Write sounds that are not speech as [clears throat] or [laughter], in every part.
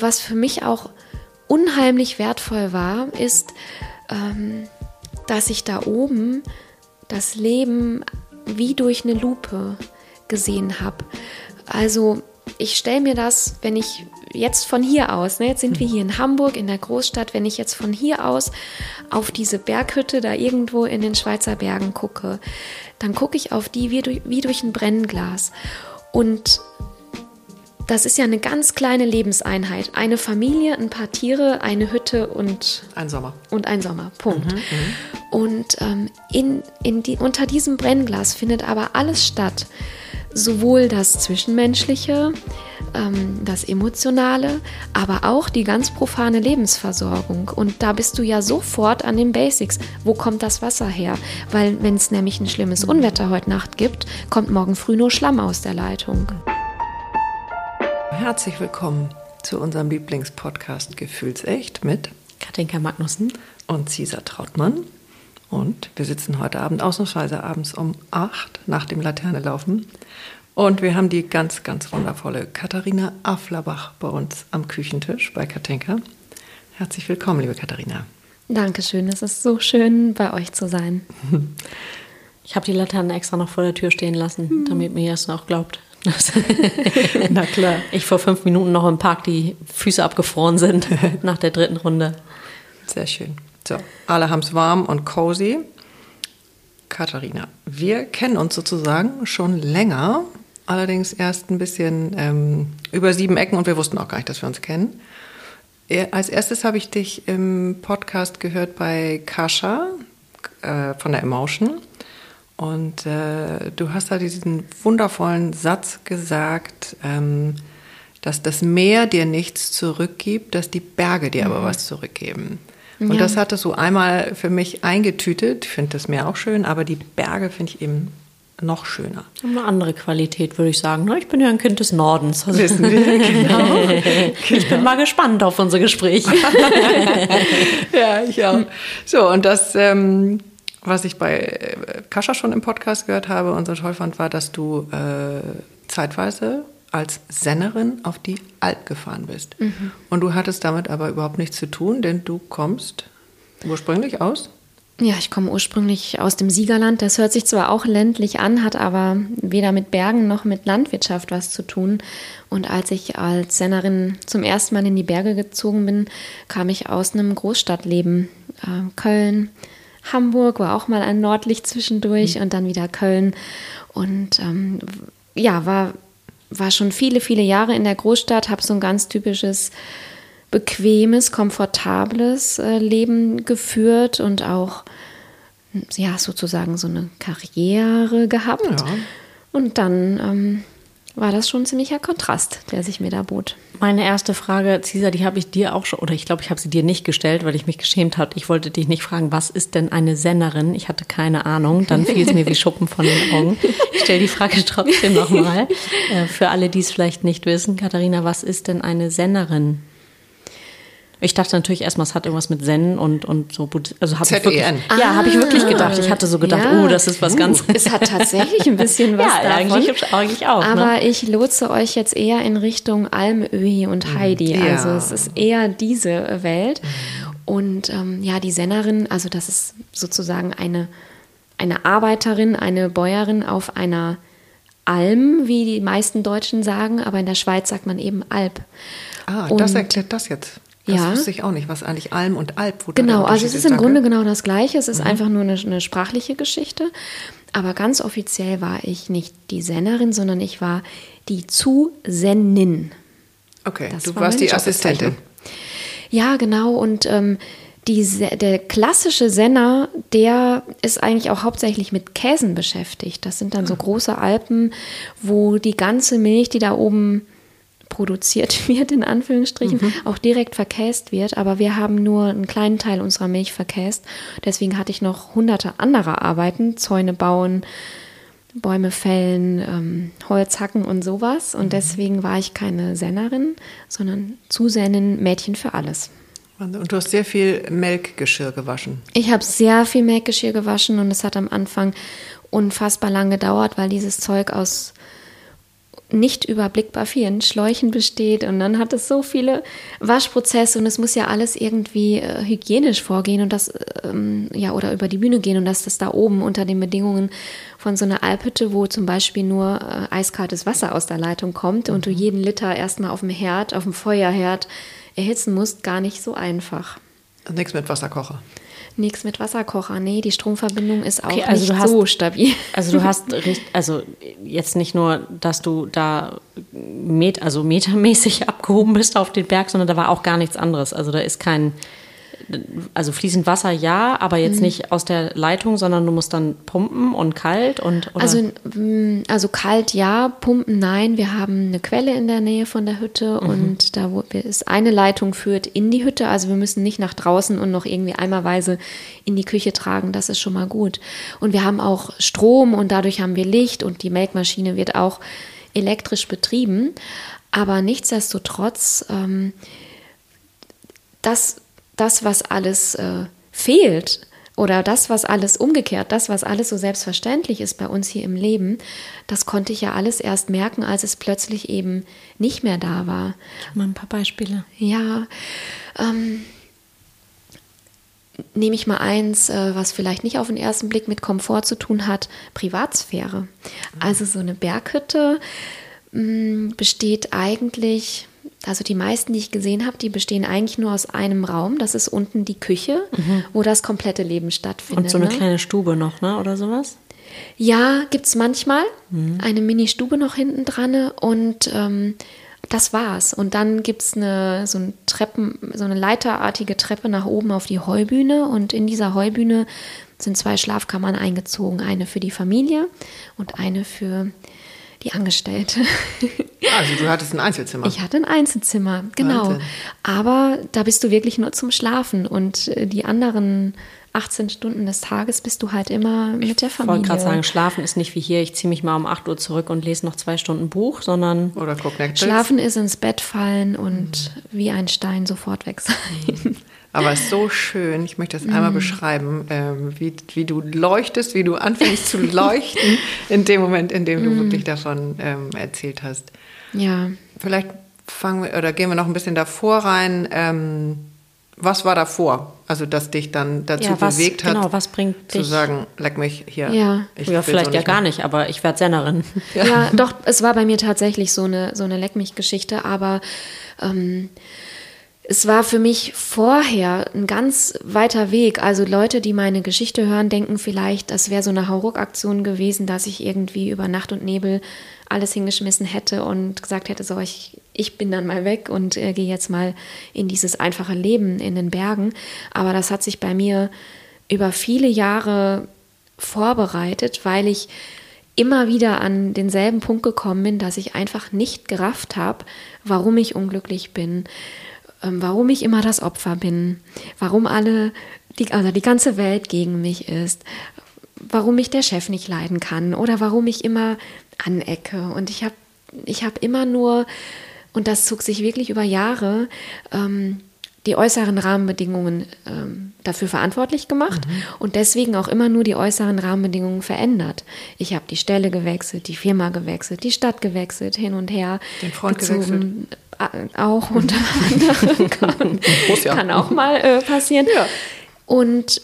Was für mich auch unheimlich wertvoll war, ist, ähm, dass ich da oben das Leben wie durch eine Lupe gesehen habe. Also ich stelle mir das, wenn ich jetzt von hier aus, ne, jetzt sind wir hier in Hamburg, in der Großstadt, wenn ich jetzt von hier aus auf diese Berghütte da irgendwo in den Schweizer Bergen gucke, dann gucke ich auf die wie durch, wie durch ein Brennglas. Und das ist ja eine ganz kleine Lebenseinheit. Eine Familie, ein paar Tiere, eine Hütte und ein Sommer. Und ein Sommer. Punkt. Mhm, mhm. und ähm, in, in die, unter diesem Brennglas findet aber alles statt. Sowohl das Zwischenmenschliche, ähm, das Emotionale, aber auch die ganz profane Lebensversorgung. Und da bist du ja sofort an den Basics. Wo kommt das Wasser her? Weil wenn es nämlich ein schlimmes Unwetter heute Nacht gibt, kommt morgen früh nur Schlamm aus der Leitung. Herzlich willkommen zu unserem Lieblingspodcast Gefühlsecht mit Katinka Magnussen und Cesar Trautmann. Und wir sitzen heute Abend ausnahmsweise abends um acht nach dem Laternelaufen. Und wir haben die ganz, ganz wundervolle Katharina Afflerbach bei uns am Küchentisch bei Katinka. Herzlich willkommen, liebe Katharina. Dankeschön, es ist so schön, bei euch zu sein. [laughs] Ich habe die Laterne extra noch vor der Tür stehen lassen, damit mir das auch glaubt. [laughs] Na klar. Ich vor fünf Minuten noch im Park die Füße abgefroren sind [laughs] nach der dritten Runde. Sehr schön. So, alle haben es warm und cozy. Katharina, wir kennen uns sozusagen schon länger, allerdings erst ein bisschen ähm, über sieben Ecken und wir wussten auch gar nicht, dass wir uns kennen. Als erstes habe ich dich im Podcast gehört bei Kascha äh, von der Emotion. Und äh, du hast da diesen wundervollen Satz gesagt, ähm, dass das Meer dir nichts zurückgibt, dass die Berge dir mhm. aber was zurückgeben. Und ja. das hat es so einmal für mich eingetütet. Ich finde das Meer auch schön, aber die Berge finde ich eben noch schöner. Eine andere Qualität, würde ich sagen. Ne? Ich bin ja ein Kind des Nordens. Also Wissen wir, [laughs] genau. Ich bin mal gespannt auf unser Gespräch. [laughs] ja, ich auch. So, und das ähm, was ich bei äh, Kascha schon im Podcast gehört habe und so toll fand, war, dass du äh, zeitweise als Sennerin auf die Alp gefahren bist. Mhm. Und du hattest damit aber überhaupt nichts zu tun, denn du kommst ursprünglich aus? Ja, ich komme ursprünglich aus dem Siegerland. Das hört sich zwar auch ländlich an, hat aber weder mit Bergen noch mit Landwirtschaft was zu tun. Und als ich als Sennerin zum ersten Mal in die Berge gezogen bin, kam ich aus einem Großstadtleben. Äh, Köln, Hamburg war auch mal ein Nordlicht zwischendurch mhm. und dann wieder Köln. Und ähm, ja, war, war schon viele, viele Jahre in der Großstadt, habe so ein ganz typisches bequemes, komfortables äh, Leben geführt und auch ja sozusagen so eine Karriere gehabt. Ja. Und dann ähm, war das schon ein ziemlicher Kontrast, der sich mir da bot. Meine erste Frage, Cesar, die habe ich dir auch schon, oder ich glaube, ich habe sie dir nicht gestellt, weil ich mich geschämt habe. Ich wollte dich nicht fragen, was ist denn eine Sennerin? Ich hatte keine Ahnung. Dann fiel es mir wie Schuppen von den Augen. Ich stelle die Frage [laughs] trotzdem nochmal. Äh, für alle, die es vielleicht nicht wissen, Katharina, was ist denn eine Sennerin? Ich dachte natürlich erstmal, es hat irgendwas mit Zen und, und so. Also hab ZEN. Ich wirklich, ah, ja, habe ich wirklich gedacht. Ich hatte so gedacht, ja. oh, das ist was ganz. Es hat tatsächlich ein bisschen [laughs] was ja, davon. Eigentlich, eigentlich auch. Ne? Aber ne? ich lotse euch jetzt eher in Richtung Almöhi und mhm. Heidi. Ja. Also es ist eher diese Welt. Und ähm, ja, die Sennerin, also das ist sozusagen eine, eine Arbeiterin, eine Bäuerin auf einer Alm, wie die meisten Deutschen sagen, aber in der Schweiz sagt man eben Alp. Ah, und das erklärt das jetzt. Das ja. wusste ich auch nicht, was eigentlich Alm und Alp. Wo genau, also es ist im Grunde genau das Gleiche. Es ist mhm. einfach nur eine, eine, sprachliche Geschichte. Aber ganz offiziell war ich nicht die Sennerin, sondern ich war die Zusennin. Okay, das du war warst die Assistentin. Ja, genau. Und ähm, die, der klassische Senner, der ist eigentlich auch hauptsächlich mit Käsen beschäftigt. Das sind dann so ah. große Alpen, wo die ganze Milch, die da oben produziert [laughs] wird, in Anführungsstrichen, mhm. auch direkt verkäst wird. Aber wir haben nur einen kleinen Teil unserer Milch verkäst. Deswegen hatte ich noch hunderte andere Arbeiten, Zäune bauen, Bäume fällen, ähm, Holz hacken und sowas. Und mhm. deswegen war ich keine Sennerin, sondern Zusennen Mädchen für alles. Und du hast sehr viel Melkgeschirr gewaschen. Ich habe sehr viel Melkgeschirr gewaschen und es hat am Anfang unfassbar lang gedauert, weil dieses Zeug aus nicht überblickbar vielen Schläuchen besteht und dann hat es so viele Waschprozesse und es muss ja alles irgendwie äh, hygienisch vorgehen und das ähm, ja oder über die Bühne gehen und dass das da oben unter den Bedingungen von so einer Alphütte, wo zum Beispiel nur äh, eiskaltes Wasser aus der Leitung kommt mhm. und du mhm. jeden Liter erstmal auf dem Herd, auf dem Feuerherd erhitzen musst, gar nicht so einfach. Nichts mit Wasserkocher. Nichts mit Wasserkocher. Nee, die Stromverbindung ist auch okay, also nicht hast, so stabil. Also du hast also jetzt nicht nur, dass du da met, also metermäßig [laughs] abgehoben bist auf den Berg, sondern da war auch gar nichts anderes. Also da ist kein also fließend Wasser ja, aber jetzt mhm. nicht aus der Leitung, sondern du musst dann pumpen und kalt und oder? also mm, also kalt ja, pumpen nein. Wir haben eine Quelle in der Nähe von der Hütte mhm. und da wo ist eine Leitung führt in die Hütte, also wir müssen nicht nach draußen und noch irgendwie eimerweise in die Küche tragen. Das ist schon mal gut. Und wir haben auch Strom und dadurch haben wir Licht und die Melkmaschine wird auch elektrisch betrieben. Aber nichtsdestotrotz ähm, das das, was alles äh, fehlt oder das, was alles umgekehrt, das, was alles so selbstverständlich ist bei uns hier im Leben, das konnte ich ja alles erst merken, als es plötzlich eben nicht mehr da war. Mal ein paar Beispiele. Ja, ähm, nehme ich mal eins, äh, was vielleicht nicht auf den ersten Blick mit Komfort zu tun hat, Privatsphäre. Also so eine Berghütte mh, mm, besteht eigentlich also die meisten, die ich gesehen habe, die bestehen eigentlich nur aus einem Raum. Das ist unten die Küche, mhm. wo das komplette Leben stattfindet. Und so eine ne? kleine Stube noch, ne? Oder sowas? Ja, gibt es manchmal. Mhm. Eine Mini-Stube noch hinten dran. Und ähm, das war's. Und dann gibt es eine, so, ein Treppen, so eine leiterartige Treppe nach oben auf die Heubühne. Und in dieser Heubühne sind zwei Schlafkammern eingezogen. Eine für die Familie und eine für die Angestellte. Also du hattest ein Einzelzimmer. Ich hatte ein Einzelzimmer, genau. Wahnsinn. Aber da bist du wirklich nur zum Schlafen und äh, die anderen 18 Stunden des Tages bist du halt immer mit der Familie. Ich wollte gerade sagen, schlafen ist nicht wie hier, ich ziehe mich mal um 8 Uhr zurück und lese noch zwei Stunden Buch, sondern... Oder guck Netflix. Schlafen ist ins Bett fallen und mhm. wie ein Stein sofort weg sein. Mhm. Aber es ist so schön, ich möchte das mm. einmal beschreiben, ähm, wie, wie du leuchtest, wie du anfängst zu [laughs] leuchten in dem Moment, in dem du mm. wirklich davon ähm, erzählt hast. Ja. Vielleicht fangen wir oder gehen wir noch ein bisschen davor rein. Ähm, was war davor? Also, dass dich dann dazu ja, was, bewegt hat, genau, was bringt zu dich? sagen, leck mich hier. Ja, ja vielleicht ja gar nicht, aber ich werde Sennerin. Ja. [laughs] ja. doch, es war bei mir tatsächlich so eine, so eine Leck mich Geschichte, aber ähm, es war für mich vorher ein ganz weiter Weg. Also Leute, die meine Geschichte hören, denken vielleicht, das wäre so eine Hauruck-Aktion gewesen, dass ich irgendwie über Nacht und Nebel alles hingeschmissen hätte und gesagt hätte, so, ich, ich bin dann mal weg und äh, gehe jetzt mal in dieses einfache Leben in den Bergen. Aber das hat sich bei mir über viele Jahre vorbereitet, weil ich immer wieder an denselben Punkt gekommen bin, dass ich einfach nicht gerafft habe, warum ich unglücklich bin warum ich immer das Opfer bin, warum alle, die, also die ganze Welt gegen mich ist, warum mich der Chef nicht leiden kann oder warum ich immer anecke. Und ich habe ich hab immer nur, und das zog sich wirklich über Jahre, ähm, die äußeren Rahmenbedingungen ähm, dafür verantwortlich gemacht mhm. und deswegen auch immer nur die äußeren Rahmenbedingungen verändert. Ich habe die Stelle gewechselt, die Firma gewechselt, die Stadt gewechselt, hin und her. Den Freund gezogen. gewechselt. Auch [laughs] unter anderem kann, ja. kann auch mal äh, passieren. Ja. Und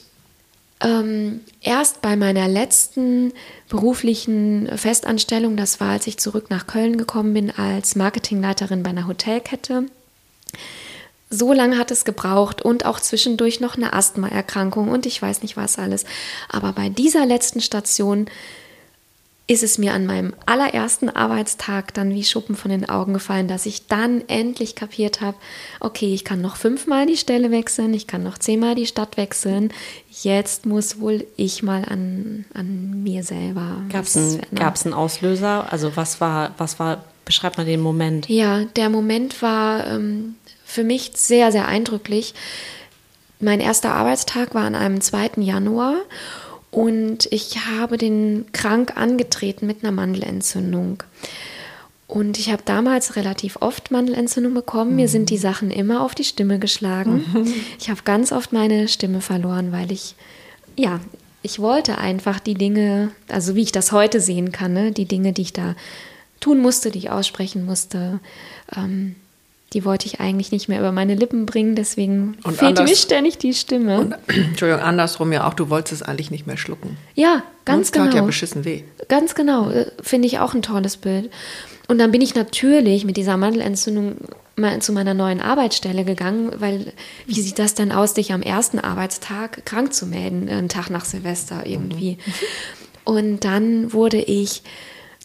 ähm, erst bei meiner letzten beruflichen Festanstellung, das war, als ich zurück nach Köln gekommen bin als Marketingleiterin bei einer Hotelkette, so lange hat es gebraucht und auch zwischendurch noch eine Asthmaerkrankung und ich weiß nicht was alles. Aber bei dieser letzten Station ist es mir an meinem allerersten Arbeitstag dann wie Schuppen von den Augen gefallen, dass ich dann endlich kapiert habe, okay, ich kann noch fünfmal die Stelle wechseln, ich kann noch zehnmal die Stadt wechseln. Jetzt muss wohl ich mal an, an mir selber. Gab es einen, einen Auslöser? Also was war, was war, beschreib mal den Moment. Ja, der Moment war ähm, für mich sehr, sehr eindrücklich. Mein erster Arbeitstag war an einem 2. Januar und ich habe den krank angetreten mit einer Mandelentzündung. Und ich habe damals relativ oft Mandelentzündung bekommen. Mhm. Mir sind die Sachen immer auf die Stimme geschlagen. Mhm. Ich habe ganz oft meine Stimme verloren, weil ich, ja, ich wollte einfach die Dinge, also wie ich das heute sehen kann, ne, die Dinge, die ich da tun musste, die ich aussprechen musste. Ähm, die wollte ich eigentlich nicht mehr über meine Lippen bringen, deswegen Und fehlte anders- mir ständig die Stimme. Und, [clears throat] Entschuldigung, andersrum ja auch, du wolltest es eigentlich nicht mehr schlucken. ja, ganz es tat genau. ja beschissen weh. Ganz genau, äh, finde ich auch ein tolles Bild. Und dann bin ich natürlich mit dieser Mandelentzündung mal zu meiner neuen Arbeitsstelle gegangen, weil wie sieht das denn aus, dich am ersten Arbeitstag krank zu melden, einen Tag nach Silvester irgendwie. Und dann wurde ich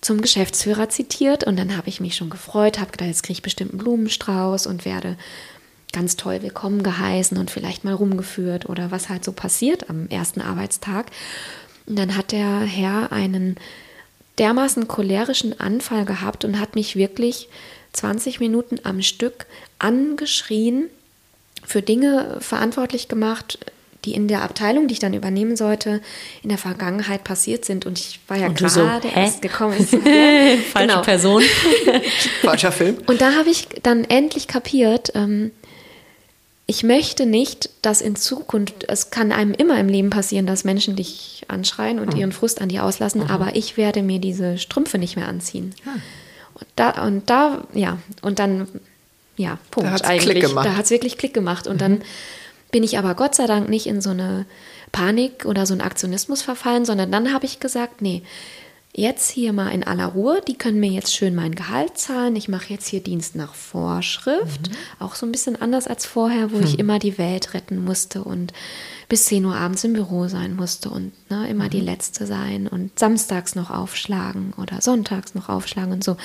zum Geschäftsführer zitiert und dann habe ich mich schon gefreut, habe gedacht, jetzt kriege ich bestimmt einen Blumenstrauß und werde ganz toll willkommen geheißen und vielleicht mal rumgeführt oder was halt so passiert am ersten Arbeitstag. Und dann hat der Herr einen dermaßen cholerischen Anfall gehabt und hat mich wirklich 20 Minuten am Stück angeschrien, für Dinge verantwortlich gemacht, die in der Abteilung, die ich dann übernehmen sollte, in der Vergangenheit passiert sind. Und ich war ja so, gerade hä? erst gekommen. So, [laughs] ja, Falsche genau. Person. [laughs] Falscher Film. Und da habe ich dann endlich kapiert, ähm, ich möchte nicht, dass in Zukunft, es kann einem immer im Leben passieren, dass Menschen dich anschreien und ihren Frust an dir auslassen, aber ich werde mir diese Strümpfe nicht mehr anziehen. Und da, und da, ja, und dann, ja, Punkt hat's eigentlich. Klick gemacht. Da hat es wirklich Klick gemacht. Und dann bin ich aber Gott sei Dank nicht in so eine Panik oder so einen Aktionismus verfallen, sondern dann habe ich gesagt, nee, jetzt hier mal in aller Ruhe, die können mir jetzt schön mein Gehalt zahlen. Ich mache jetzt hier Dienst nach Vorschrift, auch so ein bisschen anders als vorher, wo ich immer die Welt retten musste und bis 10 Uhr abends im Büro sein musste und ne, immer die Letzte sein und samstags noch aufschlagen oder sonntags noch aufschlagen und so.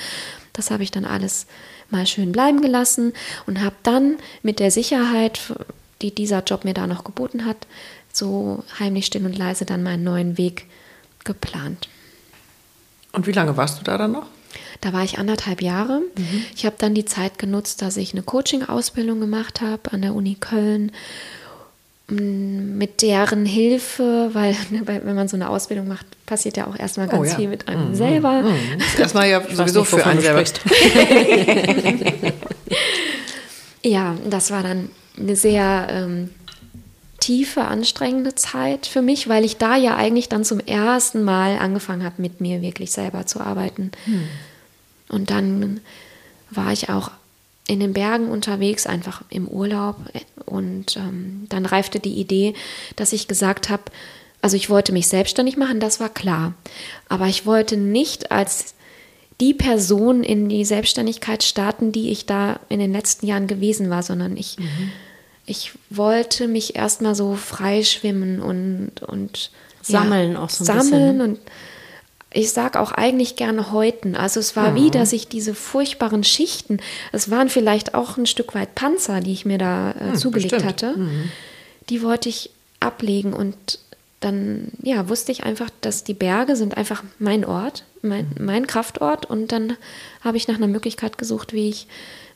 Das habe ich dann alles mal schön bleiben gelassen und habe dann mit der Sicherheit, die dieser Job mir da noch geboten hat, so heimlich still und leise dann meinen neuen Weg geplant. Und wie lange warst du da dann noch? Da war ich anderthalb Jahre. Ich habe dann die Zeit genutzt, dass ich eine Coaching-Ausbildung gemacht habe an der Uni Köln. Mit deren Hilfe, weil [laughs] ne, weil wenn man so eine Ausbildung macht, passiert ja auch erstmal ganz Oh ja. viel mit einem selber. Das [laughs] ist erstmal ja sowieso nicht, für einen selber. sprichst. [laughs] Ja, das war dann eine sehr ähm, tiefe, anstrengende Zeit für mich, weil ich da ja eigentlich dann zum ersten Mal angefangen habe, mit mir wirklich selber zu arbeiten. Und dann war ich auch in den Bergen unterwegs, einfach im Urlaub. Und ähm, dann reifte die Idee, dass ich gesagt habe, also ich wollte mich selbstständig machen, das war klar. Aber ich wollte nicht als die Person in die Selbstständigkeit starten, die ich da in den letzten Jahren gewesen war, sondern ich, ich wollte mich erstmal so freischwimmen und, und Sammeln auch so ein sammeln bisschen. und ich sage auch eigentlich gerne häuten. Also es war wie, dass ich diese furchtbaren Schichten, es waren vielleicht auch ein Stück weit Panzer, die ich mir da äh, zugelegt bestimmt. hatte, die wollte ich ablegen und dann ja, wusste ich einfach, dass die Berge sind einfach mein Ort, mein, mein Kraftort und dann habe ich nach einer Möglichkeit gesucht, wie ich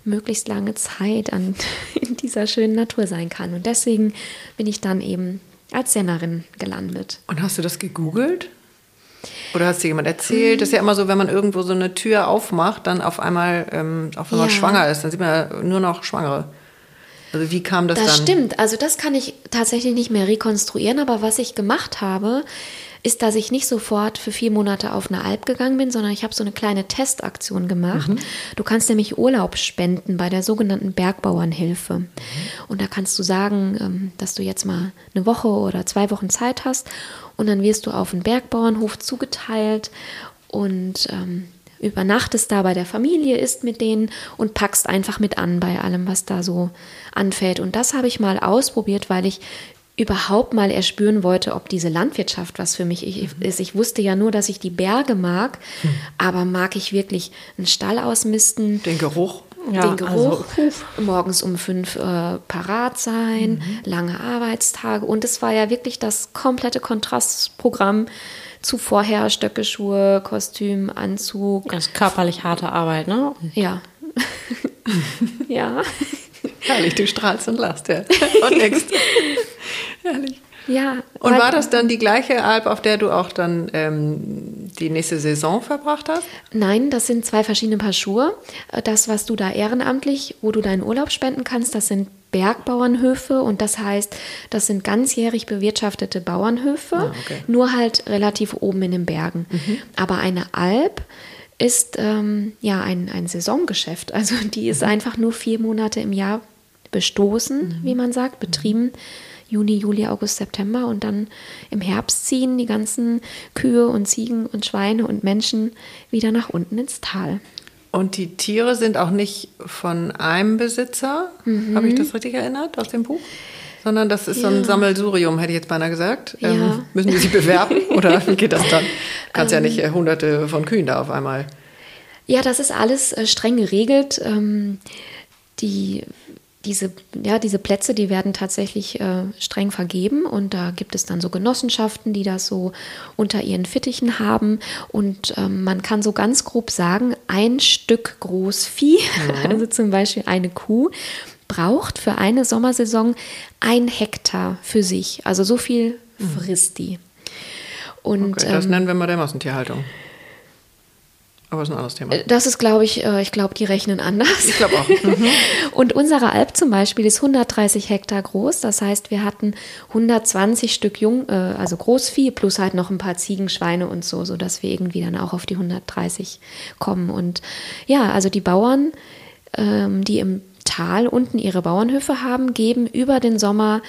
möglichst lange Zeit an [laughs] in dieser schönen Natur sein kann und deswegen bin ich dann eben als Sennerin gelandet. Und hast du das gegoogelt? Oder hast dir jemand erzählt? Das ist ja immer so, wenn man irgendwo so eine Tür aufmacht, dann auf einmal, ähm, auch wenn man Ja. schwanger ist, dann sieht man ja nur noch Schwangere. Also wie kam das, Das dann? stimmt. Also das kann ich tatsächlich nicht mehr rekonstruieren, aber was ich gemacht habe, ist, dass ich nicht sofort für vier Monate auf eine Alp gegangen bin, sondern ich habe so eine kleine Testaktion gemacht. Du kannst nämlich Urlaub spenden bei der sogenannten Bergbauernhilfe. Und da kannst du sagen, ähm, dass du jetzt mal eine Woche oder zwei Wochen Zeit hast und dann wirst du auf einen Bergbauernhof zugeteilt und ähm, übernachtest da bei der Familie, isst mit denen und packst einfach mit an bei allem, was da so anfällt. Und das habe ich mal ausprobiert, weil ich überhaupt mal erspüren wollte, ob diese Landwirtschaft was für mich ist. Ich wusste ja nur, dass ich die Berge mag, aber mag ich wirklich einen Stall ausmisten, Den Geruch. Ja, den Geruch, also, morgens um fünf äh, parat sein, lange Arbeitstage. Und es war ja wirklich das komplette Kontrastprogramm zu vorher Stöckeschuhe, Kostüm, Anzug. Das ist körperlich harte Arbeit, ne? Ja. [laughs] ja. Herrlich, du strahlst und lachst, ja. Und nix. [laughs] [laughs] Herrlich. Ja. Und war das dann die gleiche Alp, auf der du auch dann ähm, die nächste Saison verbracht hast? Nein, das sind zwei verschiedene Paar Schuhe. Das, was du da ehrenamtlich, wo du deinen Urlaub spenden kannst, das sind Bergbauernhöfe und das heißt, das sind ganzjährig bewirtschaftete Bauernhöfe, Ah, okay. nur halt relativ oben in den Bergen. Aber eine Alp ist ähm, ja ein, ein Saisongeschäft. Also die ist einfach nur vier Monate im Jahr bestoßen, wie man sagt, betrieben. Juni, Juli, August, September und dann im Herbst ziehen die ganzen Kühe und Ziegen und Schweine und Menschen wieder nach unten ins Tal. Und die Tiere sind auch nicht von einem Besitzer, habe ich das richtig erinnert aus dem Buch? Sondern das ist so ein Ja. Sammelsurium, hätte ich jetzt beinahe gesagt. Ja. Ähm, müssen die sich bewerben [laughs] oder wie geht das dann? Du kannst ja nicht äh, hunderte von Kühen da auf einmal. Ja, das ist alles äh, streng geregelt. Ähm, die, diese, ja, diese Plätze, die werden tatsächlich äh, streng vergeben und da gibt es dann so Genossenschaften, die das so unter ihren Fittichen haben und ähm, man kann so ganz grob sagen, ein Stück Großvieh, [laughs] also zum Beispiel eine Kuh, braucht für eine Sommersaison ein Hektar für sich. Also so viel frisst die. Und Okay, das ähm, nennen wir mal der Massentierhaltung. Aber ist ein anderes Thema. das ist, glaube ich, äh, ich glaube, die rechnen anders. Ich glaube auch. [laughs] Und unsere Alp zum Beispiel ist 130 Hektar groß. Das heißt, wir hatten 120 Stück Jung, äh, also Großvieh, plus halt noch ein paar Ziegen, Schweine und so, sodass wir irgendwie dann auch auf die 130 kommen. Und ja, also die Bauern, ähm, die im Tal unten ihre Bauernhöfe haben, geben über den Sommer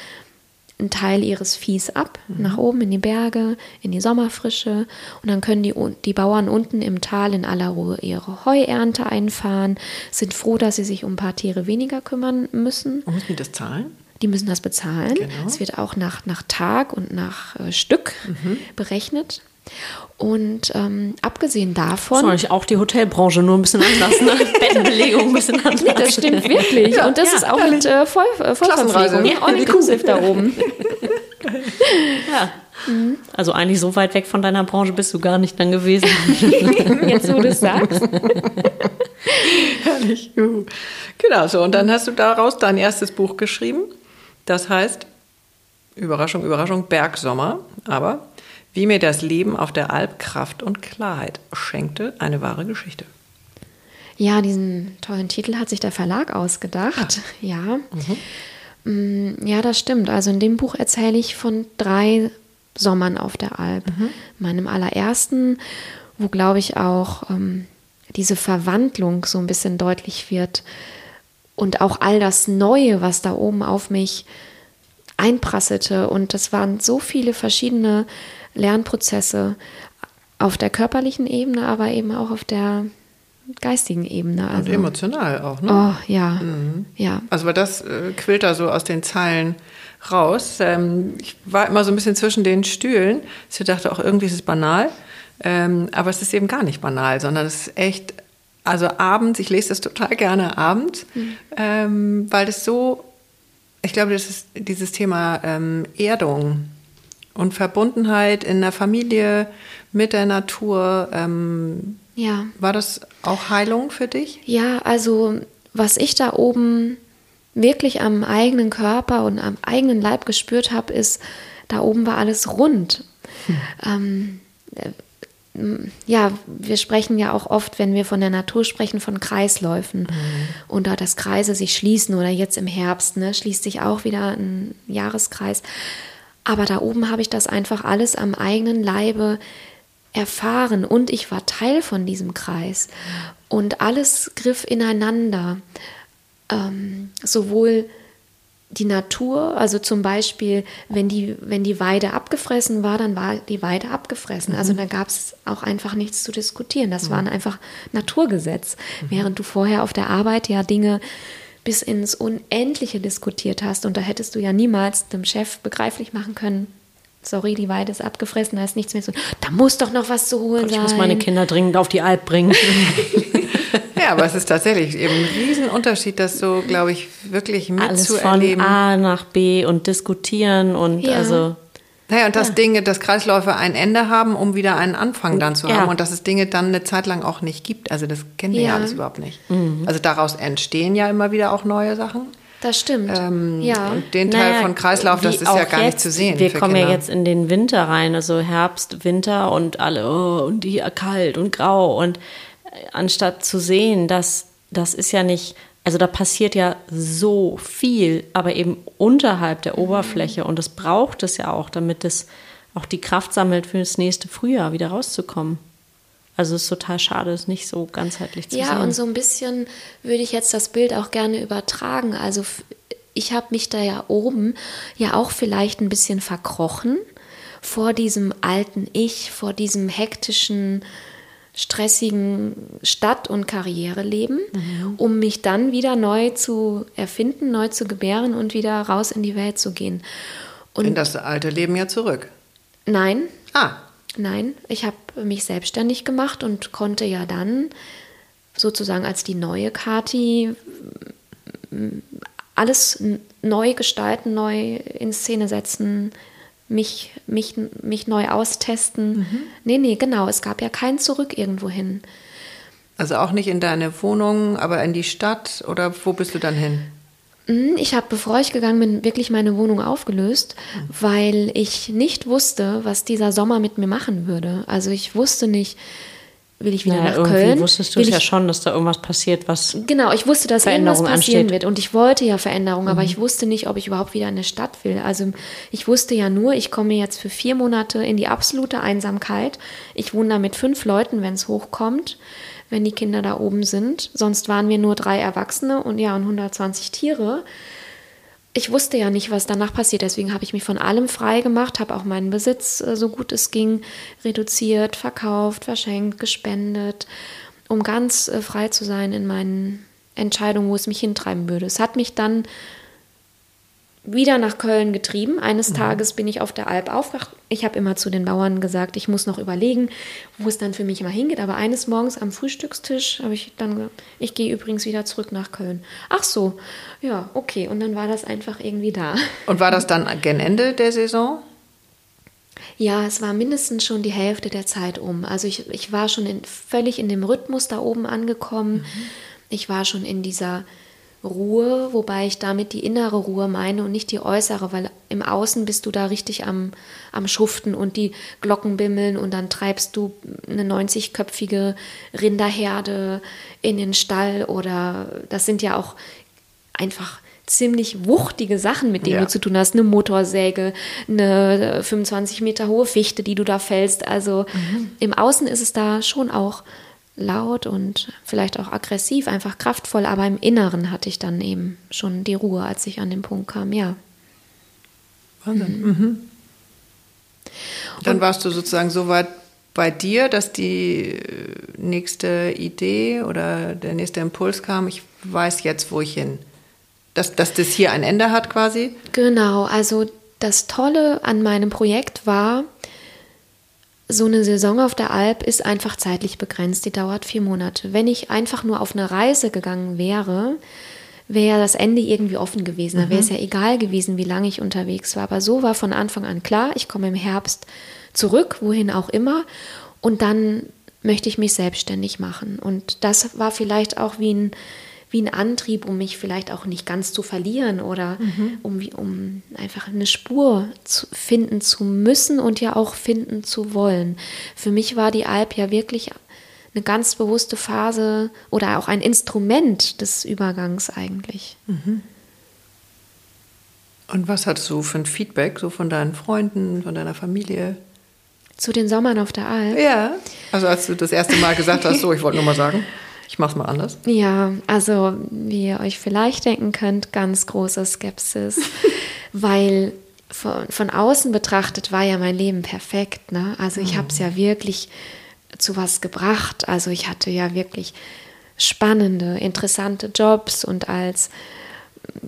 einen Teil ihres Viehs ab, nach oben in die Berge, in die Sommerfrische. Und dann können die, die Bauern unten im Tal in aller Ruhe ihre Heuernte einfahren, sind froh, dass sie sich um ein paar Tiere weniger kümmern müssen. Und müssen die das zahlen? Die müssen das bezahlen. Genau. Es wird auch nach, nach Tag und nach äh, Stück berechnet. Und ähm, abgesehen davon. Das ist eigentlich auch die Hotelbranche nur ein bisschen anders, ne? [laughs] Bettenbelegung ein bisschen anders. Nee, das stimmt wirklich. Ja, und das ja, ist auch mit äh, Voll, äh. Vollverpflegung. All inclusive da oben. [laughs] Ja. Also eigentlich so weit weg von deiner Branche bist du gar nicht dann gewesen. [laughs] Jetzt, wo du es sagst. Herrlich. Juhu. Genau so. Und dann hast du daraus dein erstes Buch geschrieben. Das heißt, Überraschung, Überraschung, Bergsommer. Aber wie mir das Leben auf der Alp Kraft und Klarheit schenkte, eine wahre Geschichte. Ja, diesen tollen Titel hat sich der Verlag ausgedacht. Ja. Mm, Ja, das stimmt. Also in dem Buch erzähle ich von drei Sommern auf der Alp. Meinem allerersten, wo, glaube ich, auch ähm, diese Verwandlung so ein bisschen deutlich wird und auch all das Neue, was da oben auf mich einprasselte. Und das waren so viele verschiedene Lernprozesse auf der körperlichen Ebene, aber eben auch auf der geistigen Ebene. Und Also, emotional auch, ne? oh ja, ja. Also weil das äh, quillt da so aus den Zeilen raus. Ähm, ich war immer so ein bisschen zwischen den Stühlen. Ich dachte auch, irgendwie ist es banal. Ähm, aber es ist eben gar nicht banal, sondern es ist echt, also abends, ich lese das total gerne abends, ähm, weil das so, ich glaube, das ist dieses Thema ähm, Erdung und Verbundenheit in der Familie, mit der Natur. Ähm, Ja. war das auch Heilung für dich? Ja, also was ich da oben wirklich am eigenen Körper und am eigenen Leib gespürt habe, ist, da oben war alles rund. Ähm, äh, m- ja, wir sprechen ja auch oft, wenn wir von der Natur sprechen, von Kreisläufen und da das Kreise sich schließen oder jetzt im Herbst ne, schließt sich auch wieder ein Jahreskreis. Aber da oben habe ich das einfach alles am eigenen Leibe erfahren und ich war Teil von diesem Kreis und alles griff ineinander. Ähm, sowohl die Natur, also zum Beispiel, wenn die, wenn die Weide abgefressen war, dann war die Weide abgefressen. Also da gab es auch einfach nichts zu diskutieren. Das waren einfach Naturgesetz. Während du vorher auf der Arbeit ja Dinge bis ins Unendliche diskutiert hast und da hättest du ja niemals dem Chef begreiflich machen können, sorry, die Weide ist abgefressen, da ist nichts mehr zu Da muss doch noch was zu holen Ich sein. muss meine Kinder dringend auf die Alp bringen. [laughs] Ja, aber es ist tatsächlich eben ein Riesenunterschied, das so, glaube ich, wirklich Alles von mitzuerleben. A nach B und diskutieren und Ja. also Naja, und dass Dinge, dass Kreisläufe ein Ende haben, um wieder einen Anfang dann zu Ja. haben und dass es Dinge dann eine Zeit lang auch nicht gibt. Also das kennen wir ja, Ja. alles überhaupt nicht. Also daraus entstehen ja immer wieder auch neue Sachen. Das stimmt. Ähm, ja. Und den Teil Naja, von Kreislauf, das ist ja gar nicht jetzt. zu sehen. Wir kommen Kinder. ja jetzt in den Winter rein, also Herbst, Winter und alle, oh, und hier kalt und grau. Und äh, anstatt zu sehen, dass das ist ja nicht, also da passiert ja so viel, aber eben unterhalb der Oberfläche. Und das braucht es ja auch, damit es auch die Kraft sammelt, für das nächste Frühjahr wieder rauszukommen. Also es ist total schade, es nicht so ganzheitlich zu ja, sehen. Ja, und so ein bisschen würde ich jetzt das Bild auch gerne übertragen. Also ich habe mich da ja oben ja auch vielleicht ein bisschen verkrochen vor diesem alten Ich, vor diesem hektischen, stressigen Stadt- und Karriereleben, mhm. um mich dann wieder neu zu erfinden, neu zu gebären und wieder raus in die Welt zu gehen. Und in das alte Leben ja zurück. Nein. Ah. Nein, ich habe mich selbstständig gemacht und konnte ja dann sozusagen als die neue Kati alles neu gestalten, neu in Szene setzen, mich, mich, mich neu austesten. Mhm. Nee, nee, genau. Es gab ja kein Zurück irgendwo hin. Also auch nicht in deine Wohnung, aber in die Stadt oder wo bist du dann hin? Mhm, ich habe, bevor ich gegangen bin, wirklich meine Wohnung aufgelöst, mhm. weil ich nicht wusste, was dieser Sommer mit mir machen würde. Also ich wusste nicht, will ich wieder naja, nach Köln. wusstest du es ja schon, dass da irgendwas passiert, was Genau, ich wusste, dass irgendwas passieren ansteht. wird und ich wollte ja Veränderung, mhm. aber ich wusste nicht, ob ich überhaupt wieder in eine Stadt will. Also ich wusste ja nur, ich komme jetzt für vier Monate in die absolute Einsamkeit. Ich wohne da mit fünf Leuten, wenn es hochkommt, wenn die Kinder da oben sind. Sonst waren wir nur drei Erwachsene und ja, und 120 Tiere ich wusste ja nicht, was danach passiert. Deswegen habe ich mich von allem frei gemacht, habe auch meinen Besitz, äh, so gut es ging, reduziert, verkauft, verschenkt, gespendet, um ganz äh, frei zu sein in meinen Entscheidungen, wo es mich hintreiben würde. Es hat mich dann wieder nach Köln getrieben. Eines mhm. Tages bin ich auf der Alp aufgewacht. Ich habe immer zu den Bauern gesagt, ich muss noch überlegen, wo es dann für mich mal hingeht. Aber eines Morgens am Frühstückstisch habe ich dann gesagt, ich gehe übrigens wieder zurück nach Köln. Ach so, ja, okay. Und dann war das einfach irgendwie da. Und war das dann gen Ende der Saison? Ja, es war mindestens schon die Hälfte der Zeit um. Also ich, ich war schon in, völlig in dem Rhythmus da oben angekommen. Mhm. Ich war schon in dieser Ruhe, wobei ich damit die innere Ruhe meine und nicht die äußere, weil im Außen bist du da richtig am, am Schuften und die Glocken bimmeln und dann treibst du eine 90-köpfige Rinderherde in den Stall oder das sind ja auch einfach ziemlich wuchtige Sachen, mit denen ja. du zu tun hast. Eine Motorsäge, eine 25 Meter hohe Fichte, die du da fällst. Also mhm. im Außen ist es da schon auch laut und vielleicht auch aggressiv, einfach kraftvoll, aber im Inneren hatte ich dann eben schon die Ruhe, als ich an den Punkt kam, ja. Wahnsinn. Mhm. Mhm. Dann warst du sozusagen so weit bei dir, dass die äh, nächste Idee oder der nächste Impuls kam, ich weiß jetzt, wo ich hin. Dass, dass das hier ein Ende hat quasi? Genau, also das Tolle an meinem Projekt war, so eine Saison auf der Alp ist einfach zeitlich begrenzt, die dauert vier Monate. Wenn ich einfach nur auf eine Reise gegangen wäre, wäre das Ende irgendwie offen gewesen. Da wäre es mhm. ja egal gewesen, wie lange ich unterwegs war. Aber so war von Anfang an klar, ich komme im Herbst zurück, wohin auch immer. Und dann möchte ich mich selbstständig machen. Und das war vielleicht auch wie ein wie ein Antrieb, um mich vielleicht auch nicht ganz zu verlieren oder mhm. um, um einfach eine Spur zu finden zu müssen und ja auch finden zu wollen. Für mich war die Alp ja wirklich eine ganz bewusste Phase oder auch ein Instrument des Übergangs eigentlich. Mhm. Und was hattest du für ein Feedback so von deinen Freunden, von deiner Familie? Zu den Sommern auf der Alp? Ja. Also als du das erste Mal gesagt hast, so, ich wollte nur mal sagen. [laughs] Ich mach's mal anders. Ja, also wie ihr euch vielleicht denken könnt, ganz große Skepsis, [laughs] weil von, von außen betrachtet war ja mein Leben perfekt. Ne? Also ich mhm. habe es ja wirklich zu was gebracht. Also ich hatte ja wirklich spannende, interessante Jobs und als